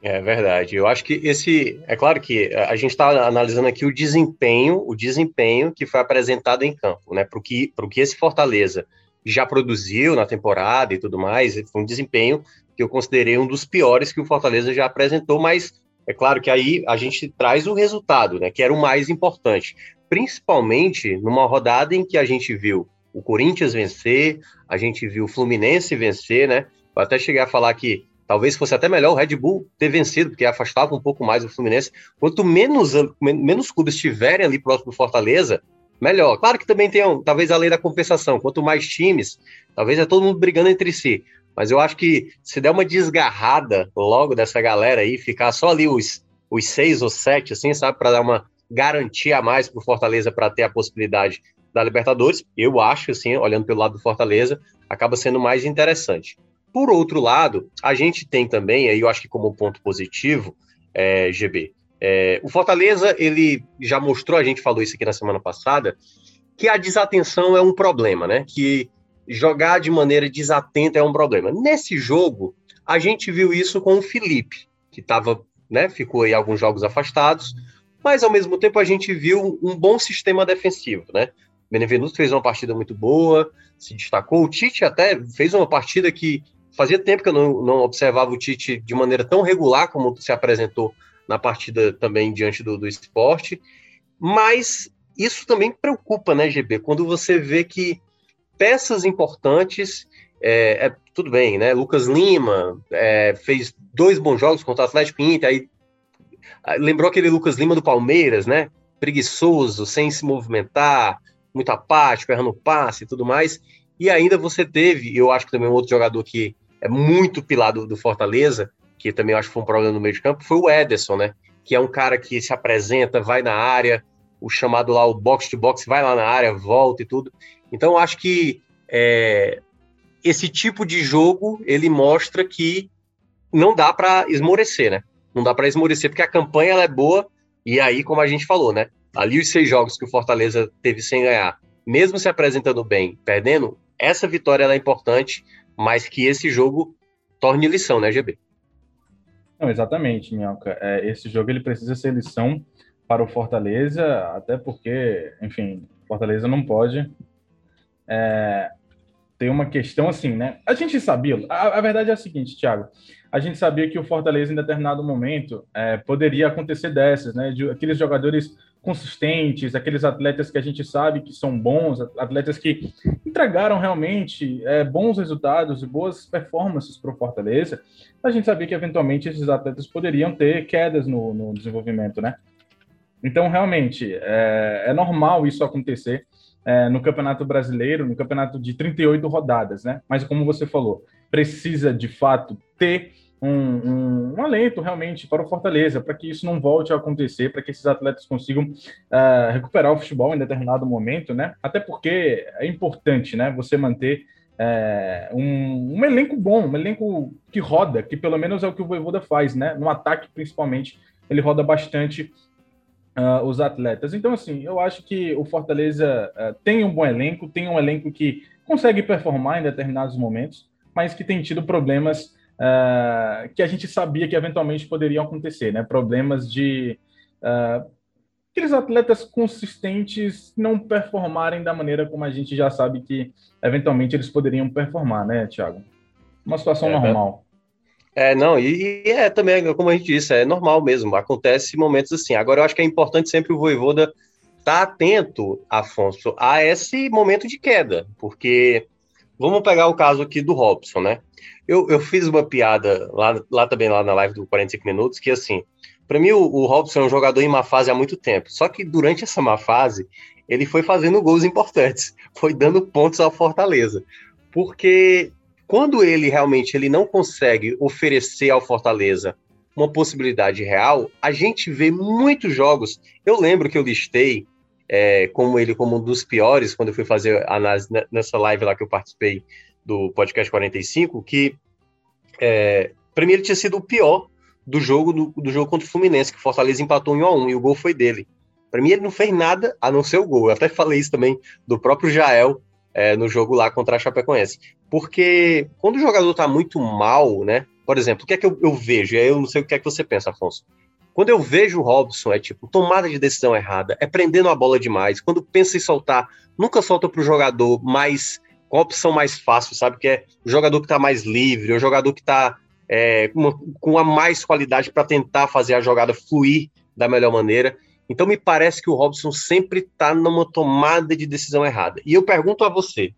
É verdade. Eu acho que esse. É claro que a gente está analisando aqui o desempenho, o desempenho que foi apresentado em campo, né? Para o que, que esse Fortaleza já produziu na temporada e tudo mais, foi um desempenho que eu considerei um dos piores que o Fortaleza já apresentou, mas é claro que aí a gente traz o resultado, né? Que era o mais importante. Principalmente numa rodada em que a gente viu o Corinthians vencer, a gente viu o Fluminense vencer, né? Até cheguei a falar que Talvez fosse até melhor o Red Bull ter vencido, porque afastava um pouco mais o Fluminense. Quanto menos, menos clubes estiverem ali próximo do Fortaleza, melhor. Claro que também tem, talvez, a lei da compensação. Quanto mais times, talvez é todo mundo brigando entre si. Mas eu acho que se der uma desgarrada logo dessa galera aí, ficar só ali os, os seis ou sete, assim, sabe, para dar uma garantia a mais para o Fortaleza para ter a possibilidade da Libertadores, eu acho, assim, olhando pelo lado do Fortaleza, acaba sendo mais interessante. Por outro lado, a gente tem também, aí eu acho que como ponto positivo, é, GB, é, o Fortaleza, ele já mostrou, a gente falou isso aqui na semana passada, que a desatenção é um problema, né? Que jogar de maneira desatenta é um problema. Nesse jogo, a gente viu isso com o Felipe, que tava, né, ficou aí alguns jogos afastados, mas ao mesmo tempo a gente viu um bom sistema defensivo, né? Benevenuto fez uma partida muito boa, se destacou. O Tite até fez uma partida que fazia tempo que eu não, não observava o Tite de maneira tão regular como se apresentou na partida também diante do, do esporte, mas isso também preocupa, né, GB? Quando você vê que peças importantes, é, é tudo bem, né? Lucas Lima é, fez dois bons jogos contra o Atlético Inter, aí lembrou aquele Lucas Lima do Palmeiras, né? Preguiçoso, sem se movimentar, muito apático, errando passe e tudo mais. E ainda você teve, eu acho que também um outro jogador que é muito pilado do Fortaleza, que também acho que foi um problema no meio de campo, foi o Ederson, né? Que é um cara que se apresenta, vai na área, o chamado lá, o box to box, vai lá na área, volta e tudo. Então, acho que é, esse tipo de jogo ele mostra que não dá para esmorecer, né? Não dá para esmorecer, porque a campanha é boa, e aí, como a gente falou, né? Ali os seis jogos que o Fortaleza teve sem ganhar, mesmo se apresentando bem, perdendo, essa vitória é importante mas que esse jogo torne lição, né, GB? Não, exatamente, Minhoca. É, esse jogo ele precisa ser lição para o Fortaleza, até porque, enfim, Fortaleza não pode é, ter uma questão assim, né? A gente sabia, a, a, verdade é a seguinte, Thiago, a gente sabia que o Fortaleza em determinado momento é, poderia acontecer dessas, né? De aqueles jogadores consistentes, aqueles atletas que a gente sabe que são bons, atletas que entregaram realmente é, bons resultados e boas performances para o Fortaleza, a gente sabia que eventualmente esses atletas poderiam ter quedas no, no desenvolvimento, né? Então, realmente, é, é normal isso acontecer é, no Campeonato Brasileiro, no campeonato de 38 rodadas, né? Mas, como você falou, precisa de fato ter um, um, um, alento realmente para o Fortaleza, para que isso não volte a acontecer, para que esses atletas consigam uh, recuperar o futebol em determinado momento, né? Até porque é importante, né? Você manter uh, um, um, elenco bom, um elenco que roda, que pelo menos é o que o Voivoda faz, né? No ataque, principalmente, ele roda bastante uh, os atletas. Então, assim, eu acho que o Fortaleza tem um bom elenco, tem um elenco que consegue performar em determinados momentos, mas que tem tido problemas uh, que a gente sabia que eventualmente poderiam acontecer, né? Problemas de uh, aqueles atletas consistentes não performarem da maneira como a gente já sabe que eventualmente eles poderiam performar, né, Thiago? Uma situação é, normal. É, não, e, e, é também, como a gente disse, é normal mesmo, acontece momentos assim. Agora, eu acho que é importante sempre o Voivoda estar tá atento, Afonso, a esse momento de queda, porque vamos pegar o caso aqui do Robson, né? Eu, eu fiz uma piada lá, lá também, lá na live do 45 Minutos, que assim, para mim o, o Robson é um jogador em má fase há muito tempo. Só que durante essa má fase, ele foi fazendo gols importantes, foi dando pontos ao Fortaleza. Porque quando ele realmente ele não consegue oferecer ao Fortaleza uma possibilidade real, a gente vê muitos jogos. Eu lembro que eu listei é, como ele como um dos piores quando eu fui fazer análise nessa live lá que eu participei do podcast 45, que é, para mim ele tinha sido o pior do jogo do, do jogo contra o Fluminense, que o Fortaleza empatou em 1 a 1 e o gol foi dele. Para mim ele não fez nada a não ser o gol. Eu até falei isso também do próprio Jael é, no jogo lá contra a Chapecoense. Porque quando o jogador tá muito mal, né? Por exemplo, o que é que eu, eu vejo? E aí eu não sei o que é que você pensa, Afonso. Quando eu vejo o Robson, é tipo, tomada de decisão errada, é prendendo a bola demais. Quando pensa em soltar, nunca solta para o jogador mais com a opção mais fácil, sabe? Que é o jogador que está mais livre, o jogador que está é, com, com a mais qualidade para tentar fazer a jogada fluir da melhor maneira. Então me parece que o Robson sempre está numa tomada de decisão errada. E eu pergunto a você,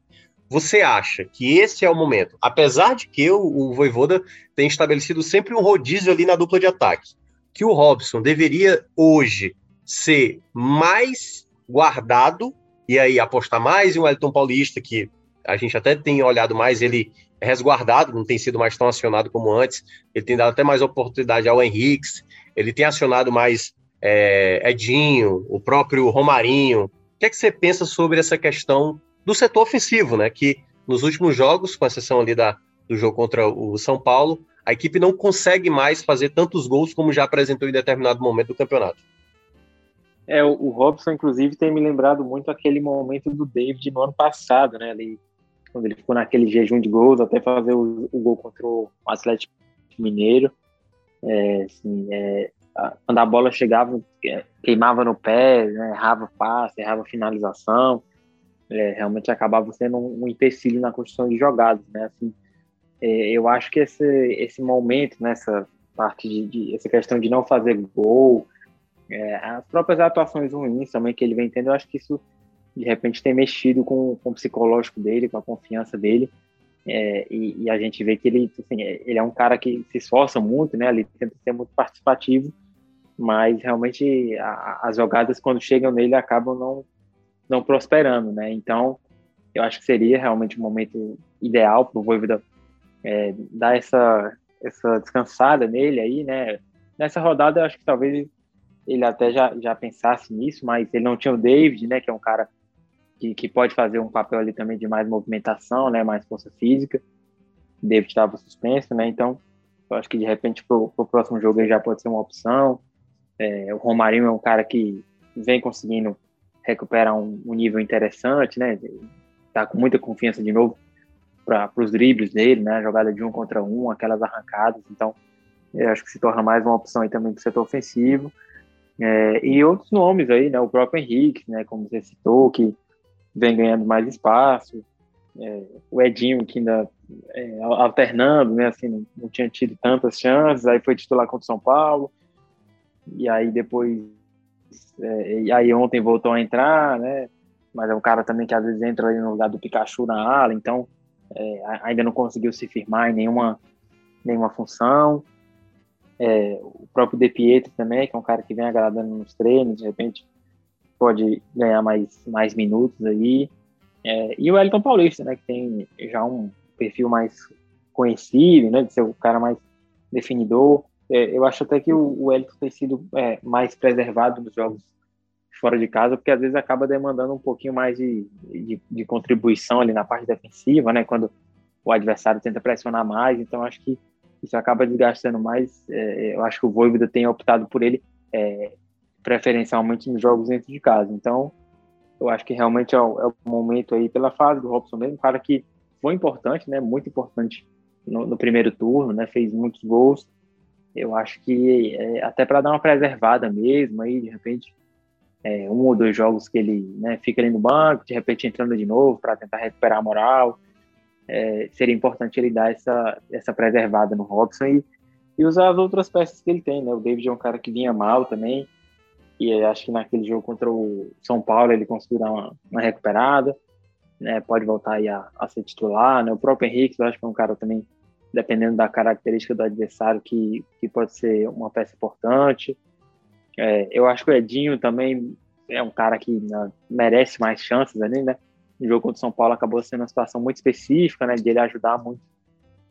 você acha que esse é o momento, apesar de que o, o Voivoda tem estabelecido sempre um rodízio ali na dupla de ataque, que o Robson deveria hoje ser mais guardado e aí apostar mais em um Elton Paulista, que a gente até tem olhado mais ele resguardado, não tem sido mais tão acionado como antes, ele tem dado até mais oportunidade ao Henrique, ele tem acionado mais é, Edinho, o próprio Romarinho. O que é que você pensa sobre essa questão do setor ofensivo, né? Que nos últimos jogos, com exceção ali da, do jogo contra o São Paulo, a equipe não consegue mais fazer tantos gols como já apresentou em determinado momento do campeonato. É, o, Robson, inclusive, tem me lembrado muito aquele momento do David no ano passado, né? Ali, quando ele ficou naquele jejum de gols até fazer o, o gol contra o Atlético Mineiro. É, assim, é, quando a bola chegava, é, queimava no pé, né, errava passe, errava finalização, é, realmente acabava sendo um, um, empecilho na construção de jogadas, né? Assim, é, eu acho que esse, esse momento, nessa parte de, de, essa questão de não fazer gol, é, as próprias atuações ruins também que ele vem tendo, eu acho que isso de repente tem mexido com, com o psicológico dele, com a confiança dele. É, e, e, a gente vê que ele, assim, ele é um cara que se esforça muito, né? Ele tenta ser muito participativo, mas realmente a, as jogadas quando chegam nele acabam não não prosperando, né? Então, eu acho que seria realmente um momento ideal para o Voivoda é, dar essa essa descansada nele aí, né? Nessa rodada, eu acho que talvez ele até já, já pensasse nisso, mas ele não tinha o David, né? Que é um cara que, que pode fazer um papel ali também de mais movimentação, né, mais força física. David estava suspenso, né, então eu acho que de repente para o próximo jogo ele já pode ser uma opção. É, o Romarinho é um cara que vem conseguindo recuperar um, um nível interessante, né, tá com muita confiança de novo para os dribles dele, né, jogada de um contra um, aquelas arrancadas, então eu acho que se torna mais uma opção aí também para o setor ofensivo. É, e outros nomes aí, né? O próprio Henrique, né? Como você citou, que vem ganhando mais espaço. É, o Edinho, que ainda é, alternando, né? Assim, não, não, tinha tido tantas chances, aí foi titular contra o São Paulo. E aí depois. É, e aí ontem voltou a entrar, né? Mas é um cara também que às vezes entra ali no lugar do Pikachu na ala, então é, ainda não conseguiu se firmar em nenhuma, nenhuma função. É, o próprio De Pietro também, que é um cara que vem agradando nos treinos, de repente pode ganhar mais, mais minutos aí. É, e o Elton Paulista, né, que tem já um perfil mais conhecido, né, de ser o cara mais definidor. É, eu acho até que o, o Elton tem sido é, mais preservado nos jogos fora de casa, porque às vezes acaba demandando um pouquinho mais de, de, de contribuição ali na parte defensiva, né, quando o adversário tenta pressionar mais. Então acho que isso acaba desgastando mais. É, eu acho que o Voivoda tem optado por ele é, preferencialmente nos jogos dentro de casa. Então, eu acho que realmente é o, é o, momento aí pela fase do Robson mesmo, cara que foi importante, né? Muito importante no, no primeiro turno, né? Fez muitos gols. Eu acho que é, até para dar uma preservada mesmo, aí de repente é, um ou dois jogos que ele né, fica ali no banco, de repente entrando de novo para tentar recuperar a moral é, seria importante ele dar essa, essa preservada no Robson e, e usar as outras peças que ele tem, né? O David é um cara que vinha mal também, e acho que naquele jogo contra o São Paulo ele conseguiu dar uma, uma recuperada, né? Pode voltar aí a, a, ser titular, né? O próprio Henrique, eu acho que é um cara também, dependendo da característica do adversário, que, que pode ser uma peça importante. É, eu acho que o Edinho também é um cara que né, merece mais chances ali, né? o jogo contra o São Paulo acabou sendo uma situação muito específica, né, de ele ajudar muito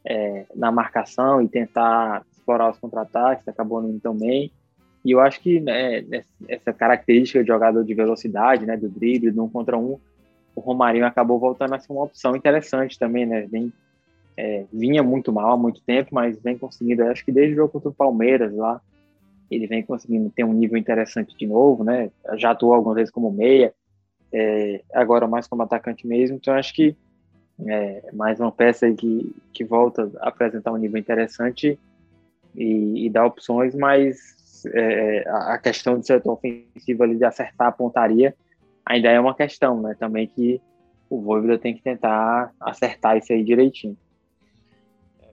é, na marcação e tentar explorar os contra-ataques, acabou não bem. E eu acho que né, essa característica de jogador de velocidade, né, do drible, do um contra um, o Romarinho acabou voltando a ser uma opção interessante também, né? Vem, é, vinha muito mal há muito tempo, mas vem conseguindo, acho que desde o jogo contra o Palmeiras lá, ele vem conseguindo ter um nível interessante de novo, né? Já atuou algumas vezes como meia, é, agora mais como atacante mesmo. Então acho que é, mais uma peça que, que volta a apresentar um nível interessante e, e dá opções, mas é, a questão do setor ofensivo ali de acertar a pontaria ainda é uma questão, né? Também que o Voivoda tem que tentar acertar isso aí direitinho.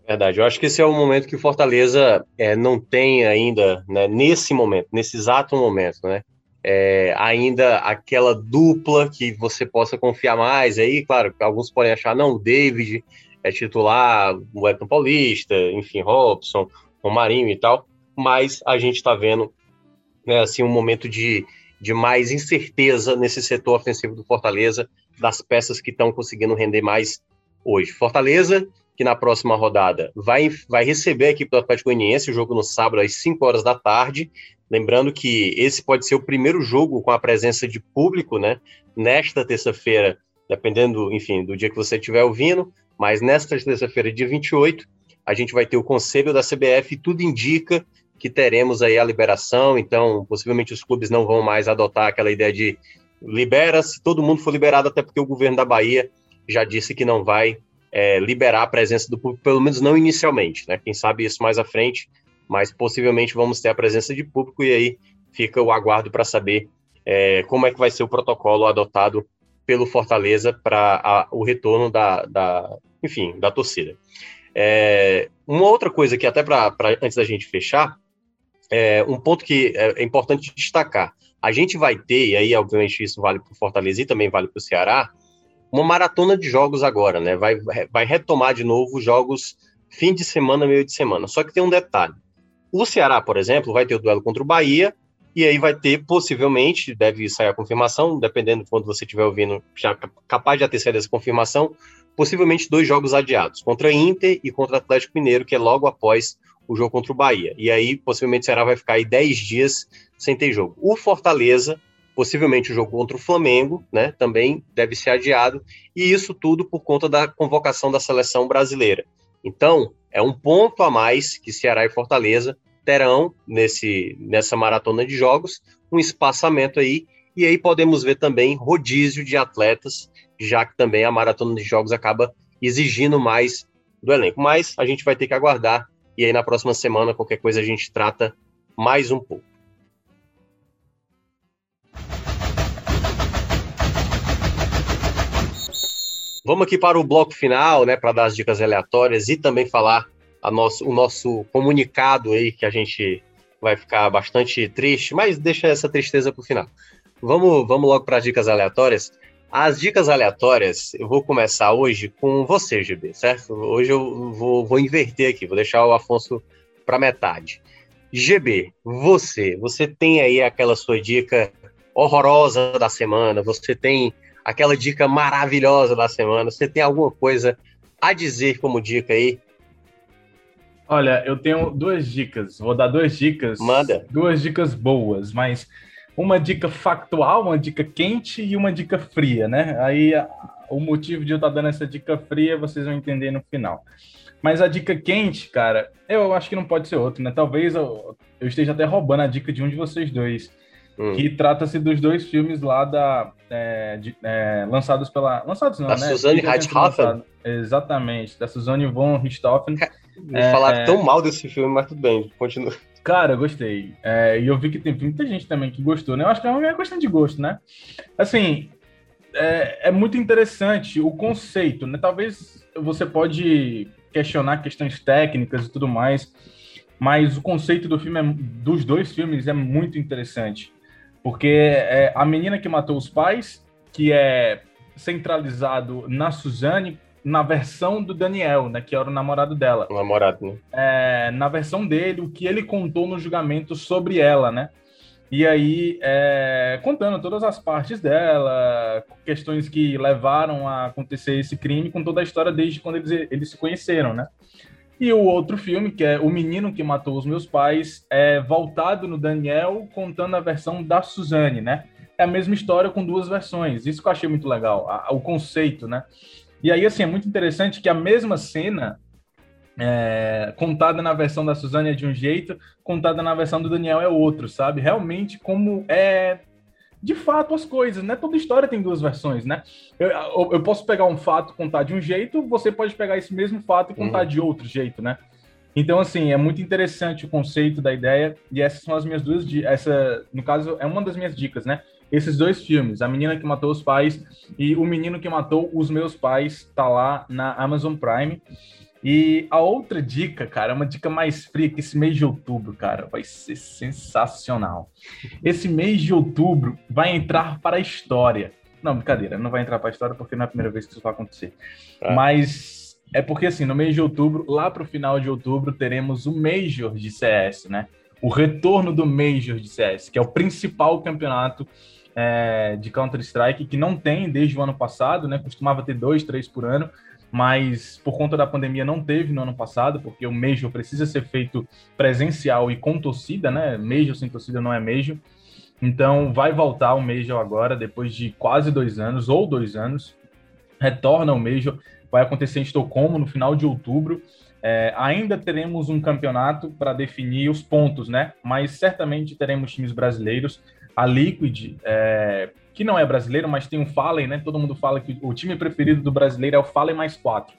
Verdade, eu acho que esse é o momento que o Fortaleza é, não tem ainda, né, nesse momento, nesse exato momento, né? é, ainda aquela dupla que você possa confiar mais. Aí, claro, alguns podem achar, não, o David é titular, o Elton Paulista, enfim, Robson, o Marinho e tal, mas a gente está vendo né, assim, um momento de, de mais incerteza nesse setor ofensivo do Fortaleza, das peças que estão conseguindo render mais hoje. Fortaleza, que na próxima rodada vai, vai receber a equipe do Atlético Goianiense, o jogo no sábado às 5 horas da tarde, Lembrando que esse pode ser o primeiro jogo com a presença de público, né? Nesta terça-feira, dependendo, enfim, do dia que você estiver ouvindo, mas nesta terça-feira, dia 28, a gente vai ter o conselho da CBF e tudo indica que teremos aí a liberação, então possivelmente os clubes não vão mais adotar aquela ideia de libera se todo mundo for liberado, até porque o governo da Bahia já disse que não vai é, liberar a presença do público, pelo menos não inicialmente, né? Quem sabe isso mais à frente, mas possivelmente vamos ter a presença de público e aí fica o aguardo para saber é, como é que vai ser o protocolo adotado pelo Fortaleza para o retorno da, da, enfim, da torcida. É, uma outra coisa que até para antes da gente fechar, é, um ponto que é, é importante destacar. A gente vai ter, e aí obviamente isso vale para o Fortaleza e também vale para o Ceará, uma maratona de jogos agora, né? Vai, vai retomar de novo jogos fim de semana, meio de semana. Só que tem um detalhe. O Ceará, por exemplo, vai ter o duelo contra o Bahia, e aí vai ter, possivelmente, deve sair a confirmação, dependendo de quando você estiver ouvindo, já capaz de anteceder essa confirmação, possivelmente dois jogos adiados, contra Inter e contra Atlético Mineiro, que é logo após o jogo contra o Bahia. E aí, possivelmente, o Ceará vai ficar aí 10 dias sem ter jogo. O Fortaleza, possivelmente o jogo contra o Flamengo, né, também deve ser adiado, e isso tudo por conta da convocação da seleção brasileira. Então, é um ponto a mais que Ceará e Fortaleza terão nesse, nessa maratona de jogos, um espaçamento aí, e aí podemos ver também rodízio de atletas, já que também a maratona de jogos acaba exigindo mais do elenco. Mas a gente vai ter que aguardar, e aí na próxima semana, qualquer coisa, a gente trata mais um pouco. Vamos aqui para o bloco final, né, para dar as dicas aleatórias e também falar nosso, o nosso comunicado aí, que a gente vai ficar bastante triste, mas deixa essa tristeza para o final. Vamos, vamos logo para as dicas aleatórias. As dicas aleatórias, eu vou começar hoje com você, GB, certo? Hoje eu vou, vou inverter aqui, vou deixar o Afonso para metade. GB, você, você tem aí aquela sua dica horrorosa da semana, você tem aquela dica maravilhosa da semana, você tem alguma coisa a dizer como dica aí? Olha, eu tenho duas dicas, vou dar duas dicas. Manda. Duas dicas boas, mas uma dica factual, uma dica quente e uma dica fria, né? Aí o motivo de eu estar dando essa dica fria vocês vão entender no final. Mas a dica quente, cara, eu acho que não pode ser outro, né? Talvez eu, eu esteja até roubando a dica de um de vocês dois. Hum. Que trata-se dos dois filmes lá da. É, de, é, lançados pela. Lançados não, da né? Suzanne Richthofen? Exatamente, da Suzanne von Richthofen. Me é, falaram tão mal desse filme, mas tudo bem, continua. Cara, eu gostei. É, e eu vi que tem muita gente também que gostou, né? Eu acho que é uma questão de gosto, né? Assim, é, é, muito interessante o conceito, né? Talvez você pode questionar questões técnicas e tudo mais, mas o conceito do filme, é, dos dois filmes, é muito interessante. Porque é a menina que matou os pais, que é centralizado na Suzane, na versão do Daniel, né, que era o namorado dela. O namorado, né? É, na versão dele, o que ele contou no julgamento sobre ela, né? E aí, é, contando todas as partes dela, questões que levaram a acontecer esse crime, com toda a história desde quando eles, eles se conheceram, né? E o outro filme, que é O Menino que Matou os Meus Pais, é voltado no Daniel, contando a versão da Suzane, né? É a mesma história com duas versões. Isso que eu achei muito legal, a, o conceito, né? E aí, assim, é muito interessante que a mesma cena, é, contada na versão da Suzane é de um jeito, contada na versão do Daniel é outro, sabe? Realmente, como é de fato as coisas, né? Toda história tem duas versões, né? Eu, eu, eu posso pegar um fato e contar de um jeito, você pode pegar esse mesmo fato e contar uhum. de outro jeito, né? Então, assim, é muito interessante o conceito da ideia, e essas são as minhas duas. Essa, no caso, é uma das minhas dicas, né? esses dois filmes, A Menina que Matou os Pais e O Menino que Matou os Meus Pais, tá lá na Amazon Prime. E a outra dica, cara, é uma dica mais fria que esse mês de outubro, cara, vai ser sensacional. Esse mês de outubro vai entrar para a história. Não, brincadeira, não vai entrar para a história porque não é a primeira vez que isso vai acontecer. Ah. Mas é porque, assim, no mês de outubro, lá para o final de outubro, teremos o Major de CS, né? O retorno do Major de CS, que é o principal campeonato é, de Counter-Strike, que não tem desde o ano passado, né? Costumava ter dois, três por ano, mas por conta da pandemia não teve no ano passado, porque o Major precisa ser feito presencial e com torcida, né? Major sem torcida não é Major. Então vai voltar o Major agora, depois de quase dois anos, ou dois anos. Retorna o Major, vai acontecer em Estocolmo no final de outubro. É, ainda teremos um campeonato para definir os pontos, né? Mas certamente teremos times brasileiros a Liquid, é, que não é brasileiro, mas tem um Fallen, né? Todo mundo fala que o time preferido do brasileiro é o Fallen mais quatro.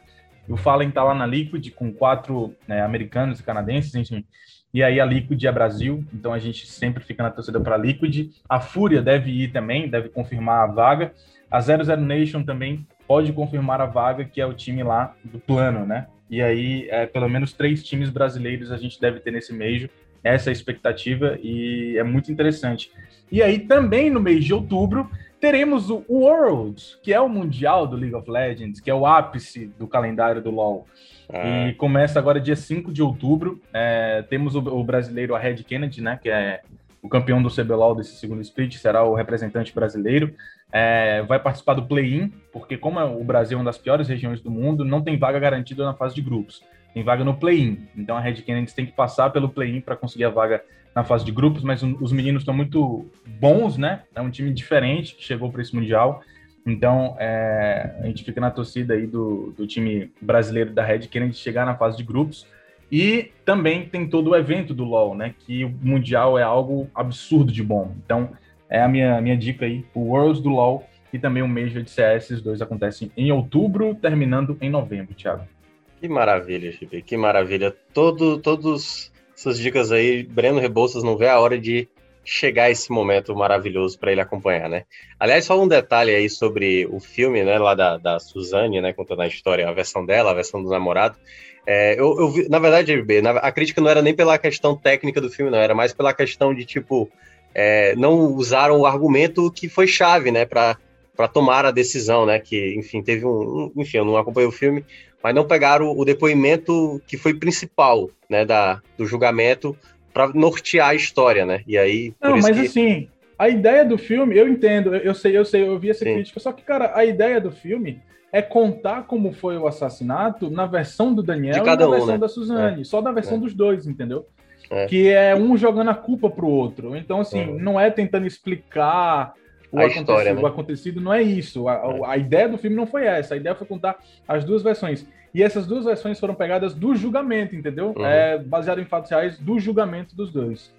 O Fallen tá lá na Liquid com quatro né, americanos e canadenses, enfim. E aí a Liquid é Brasil, então a gente sempre fica na torcida para a Liquid. A Fúria deve ir também, deve confirmar a vaga. A 00 Nation também pode confirmar a vaga, que é o time lá do plano, né? E aí, é, pelo menos três times brasileiros a gente deve ter nesse mês. Essa é a expectativa e é muito interessante. E aí, também no mês de outubro, teremos o Worlds, que é o Mundial do League of Legends, que é o ápice do calendário do LoL. Ah. E começa agora dia 5 de outubro. É, temos o, o, brasileiro, a Red Kennedy, né, que é o campeão do CBLOL desse segundo split, será o representante brasileiro. É, vai participar do play-in, porque como o Brasil é uma das piores regiões do mundo, não tem vaga garantida na fase de grupos. Tem vaga no play-in. Então a Red Kennedy tem que passar pelo play-in para conseguir a vaga na fase de grupos, mas os meninos estão muito bons, né? É um time diferente que chegou para esse Mundial. Então, é, a gente fica na torcida aí do, do time brasileiro da Red Kennedy chegar na fase de grupos. E também tem todo o evento do LoL, né? Que o Mundial é algo absurdo de bom. Então, é a minha, minha dica aí, o Worlds do LoL e também o Major de CS, esses dois acontecem em outubro, terminando em novembro, Thiago. Que maravilha, que maravilha. Todo, todos essas dicas aí, Breno Rebouças não vê a hora de chegar esse momento maravilhoso para ele acompanhar, né? Aliás, só um detalhe aí sobre o filme, né, lá da, da Suzane, né, contando a história, a versão dela, a versão do namorado. É, eu, eu vi, na verdade, a crítica não era nem pela questão técnica do filme, não, era mais pela questão de, tipo, é, não usaram o argumento que foi chave, né, para tomar a decisão, né, que, enfim, teve um, um, enfim, eu não acompanhei o filme, mas não pegaram o, o depoimento que foi principal, né, da, do julgamento para nortear a história, né? E aí. Não, mas que... assim, a ideia do filme, eu entendo, eu sei, eu sei, eu vi essa Sim. crítica, só que, cara, a ideia do filme é contar como foi o assassinato na versão do Daniel e na um, versão né? da Suzane, é. só da versão é. dos dois, entendeu? É. Que é um jogando a culpa pro outro. Então, assim, é. não é tentando explicar o, acontecido, história, né? o acontecido, não é isso. A, é. a, ideia do filme não foi essa. A ideia foi contar as duas versões. E essas duas versões foram pegadas do julgamento, entendeu? Uhum. É baseado em fatos reais do julgamento dos dois.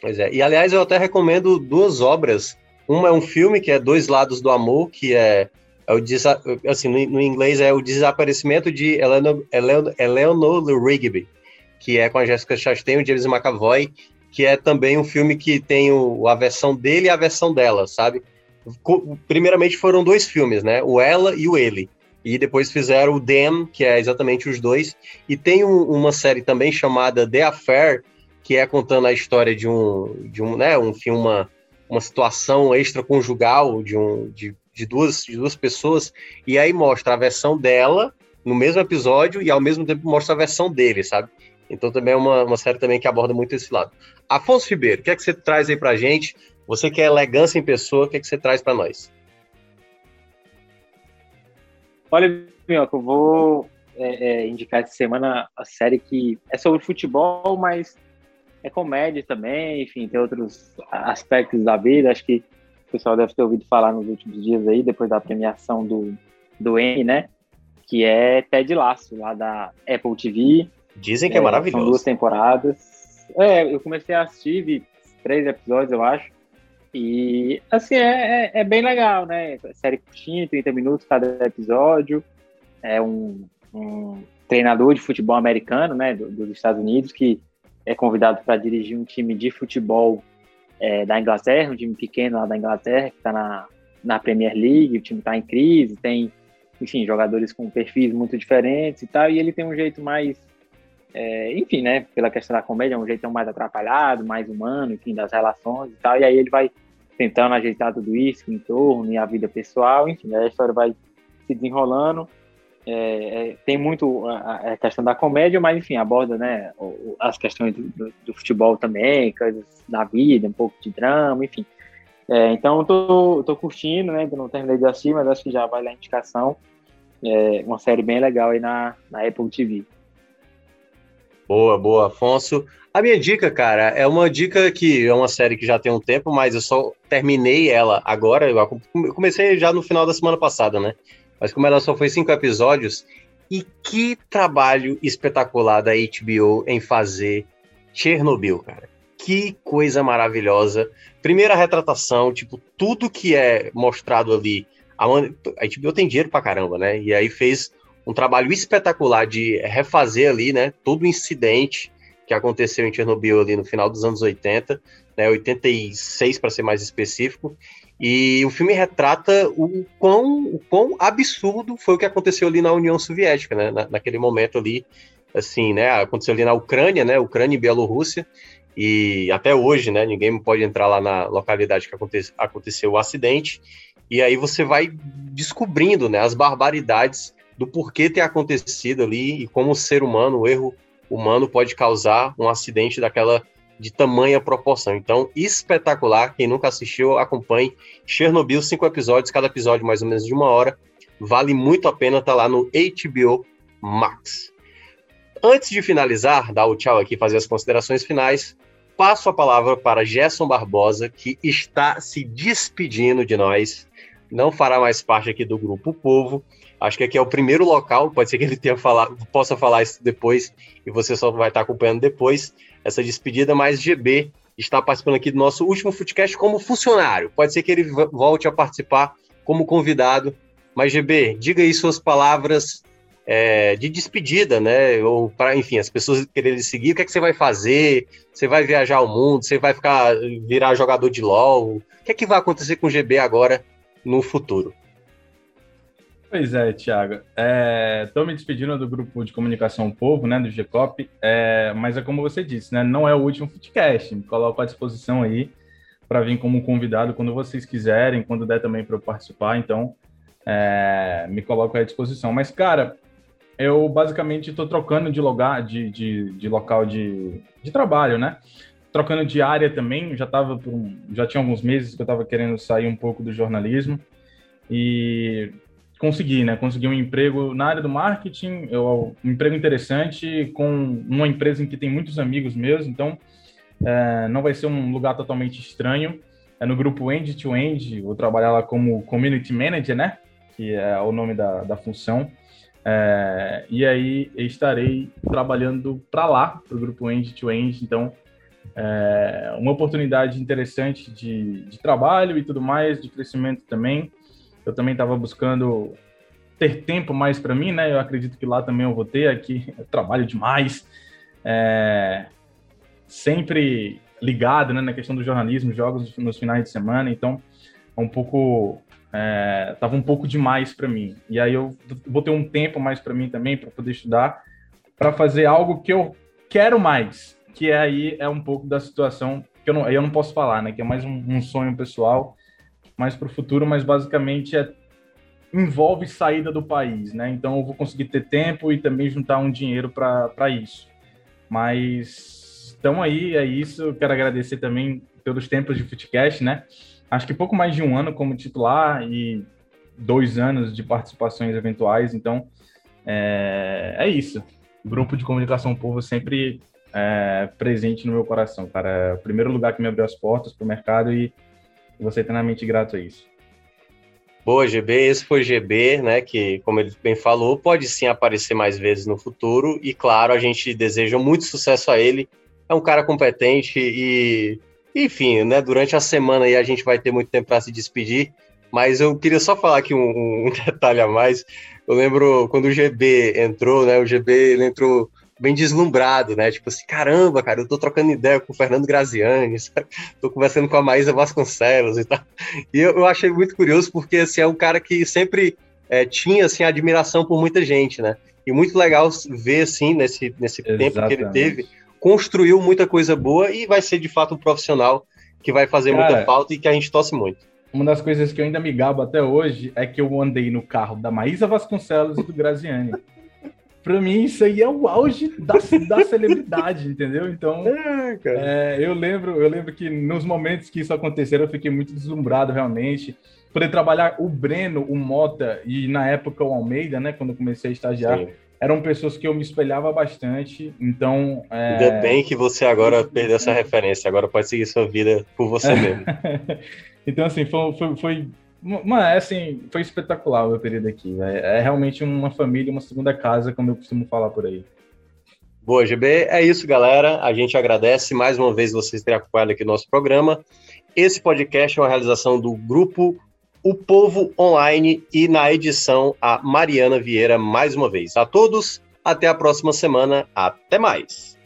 Pois é. E aliás, eu até recomendo duas obras. Uma é um filme que é Dois Lados do Amor, que é, é o assim no, no, inglês é o desaparecimento de Eleanor, Eleanor, Eleanor Rigby, que é com a Jessica Chastain e o James McAvoy, que é também um filme que tem o, a versão dele e a versão dela, sabe? Primeiramente foram dois filmes, né? O Ela e o Ele e depois fizeram o Them, que é exatamente os dois. E tem um, uma série também chamada The Affair, que é contando a história de um, de um, né, um uma, uma situação extraconjugal de, um, de, de, duas, de duas pessoas, e aí mostra a versão dela no mesmo episódio e ao mesmo tempo mostra a versão dele, sabe? Então também é uma, uma série também que aborda muito esse lado. Afonso Ribeiro, o que é que você traz aí pra gente? Você que é elegância em pessoa, o que é que você traz para nós? Olha, Minhoca, eu vou é, é, indicar essa semana a série que é sobre futebol, mas é comédia também, enfim, tem outros aspectos da vida. Acho que o pessoal deve ter ouvido falar nos últimos dias aí, depois da premiação do, do Emmy, né? Que é Ted Lasso, lá da Apple TV. Dizem que é, é maravilhoso. São duas temporadas. É, eu comecei a assistir, vi três episódios, eu acho. E, assim, é, é, é, bem legal, né? Série curtinha, 30 minutos cada episódio. É um, um treinador de futebol americano, né, do, dos Estados Unidos, que é convidado para dirigir um time de futebol é, da Inglaterra, um time pequeno lá da Inglaterra, que está na, na Premier League, o time está em crise, tem, enfim, jogadores com perfis muito diferentes e tal, e ele tem um jeito mais, é, enfim, né, pela questão da comédia, um jeito mais atrapalhado, mais humano, enfim, das relações e tal, e aí ele vai tentando ajeitar tudo isso, o entorno e a vida pessoal, enfim, a história vai se desenrolando. É, é, tem muito a, a, questão da comédia, mas enfim, aborda né, as questões do, do, do, futebol também, coisas da vida, um pouco de drama, enfim. É, então, tô, tô curtindo, né? Não terminei de assistir, mas acho que já vale a indicação. É uma série bem legal aí na, na Apple TV. Boa, boa, Afonso. A minha dica, cara, é uma dica que é uma série que já tem um tempo, mas eu só terminei ela agora. Eu comecei já no final da semana passada, né? Mas como ela só foi cinco episódios, e que trabalho espetacular da HBO em fazer Chernobyl, cara. Que coisa maravilhosa. Primeira retratação, tipo, tudo que é mostrado ali. A, a HBO tem dinheiro pra caramba, né? E aí fez um trabalho espetacular de refazer ali, né? Todo o incidente que aconteceu em Chernobyl ali no final dos anos 80, né, 86 para ser mais específico, e o filme retrata o quão, o quão absurdo foi o que aconteceu ali na União Soviética, né, na, naquele momento ali, assim, né, aconteceu ali na Ucrânia, né, Ucrânia e Bielorrússia, e até hoje, né, ninguém pode entrar lá na localidade que aconte, aconteceu o acidente, e aí você vai descobrindo, né, as barbaridades do porquê ter acontecido ali e como o ser humano, o erro humano pode causar um acidente daquela de tamanha proporção. Então, espetacular. Quem nunca assistiu, acompanhe. Chernobyl, cinco episódios, cada episódio mais ou menos de uma hora. Vale muito a pena estar tá lá no HBO Max. Antes de finalizar, dar o tchau aqui, fazer as considerações finais, passo a palavra para Gerson Barbosa, que está se despedindo de nós. Não fará mais parte aqui do grupo Povo, Acho que aqui é o primeiro local, pode ser que ele tenha falado, possa falar isso depois e você só vai estar acompanhando depois essa despedida, mas GB está participando aqui do nosso último Footcast como funcionário. Pode ser que ele volte a participar como convidado, mas GB, diga aí suas palavras é, de despedida, né? Ou para, enfim, as pessoas quererem seguir, o que é que você vai fazer? Você vai viajar ao mundo? Você vai ficar virar jogador de LoL? O que é que vai acontecer com o GB agora no futuro? Pois é, Thiago. Estou é, me despedindo do grupo de comunicação Povo, né, do GCOP, é, mas é como você disse, né, não é o último Footcast. Me coloco à disposição aí para vir como convidado quando vocês quiserem, quando der também para eu participar. Então, é, me coloco à disposição. Mas, cara, eu basicamente estou trocando de lugar, de, de, de local de, de trabalho, né? Trocando de área também. Já tava um, já tinha alguns meses que eu estava querendo sair um pouco do jornalismo e consegui, né? Consegui um emprego na área do marketing, eu, um emprego interessante com uma empresa em que tem muitos amigos meus, então é, não vai ser um lugar totalmente estranho. É no grupo End to End, vou trabalhar lá como Community Manager, né? Que é o nome da, da função. É, e aí estarei trabalhando para lá, para o grupo End to End. Então, é uma oportunidade interessante de, de trabalho e tudo mais, de crescimento também eu também estava buscando ter tempo mais para mim, né? Eu acredito que lá também eu vou ter. Aqui eu trabalho demais, é, sempre ligado né, na questão do jornalismo, jogos nos finais de semana. Então, é um pouco é, tava um pouco demais para mim. E aí eu vou ter um tempo mais para mim também para poder estudar, para fazer algo que eu quero mais, que aí é um pouco da situação que eu não, eu não posso falar, né? Que é mais um, um sonho pessoal mais para o futuro, mas basicamente é, envolve saída do país, né? Então eu vou conseguir ter tempo e também juntar um dinheiro para isso. Mas então aí, é isso. Eu quero agradecer também pelos tempos de Footcast, né? Acho que pouco mais de um ano como titular e dois anos de participações eventuais. Então é, é isso. Grupo de comunicação povo sempre é, presente no meu coração, cara. É o primeiro lugar que me abriu as portas para o mercado e você eternamente grato a isso. Boa, GB. Esse foi GB, né? Que, como ele bem falou, pode sim aparecer mais vezes no futuro. E, claro, a gente deseja muito sucesso a ele. É um cara competente e, enfim, né? Durante a semana aí a gente vai ter muito tempo para se despedir. Mas eu queria só falar aqui um, um, detalhe a mais. Eu lembro quando o GB entrou, né? O GB ele entrou bem deslumbrado, né? Tipo assim, caramba, cara, eu tô trocando ideia com o Fernando Graziani, sabe? tô conversando com a Maísa Vasconcelos e tal. E eu, eu achei muito curioso porque, assim, é um cara que sempre é, tinha, assim, admiração por muita gente, né? E muito legal ver, assim, nesse, nesse tempo que ele teve, construiu muita coisa boa e vai ser, de fato, um profissional que vai fazer cara, muita falta e que a gente torce muito. Uma das coisas que eu ainda me gabo até hoje é que eu andei no carro da Maísa Vasconcelos e do Graziani. Pra mim, isso aí é o auge da, da celebridade, entendeu? Então, é, é, eu lembro, eu lembro que nos momentos que isso aconteceu, eu fiquei muito deslumbrado realmente. Poder trabalhar o Breno, o Mota e na época o Almeida, né? Quando eu comecei a estagiar, Sim. eram pessoas que eu me espelhava bastante. Então, é... ainda bem que você agora perdeu essa referência. Agora pode seguir sua vida por você mesmo. então, assim, foi, foi, foi Mano, é assim, foi espetacular o meu período aqui. É, realmente uma família, uma segunda casa, como eu costumo falar por aí. Boa, GB. É isso, galera. A gente agradece mais uma vez vocês terem acompanhado aqui o nosso programa. Esse podcast é uma realização do grupo O Povo Online e na edição a Mariana Vieira mais uma vez. A todos, até a próxima semana. Até mais.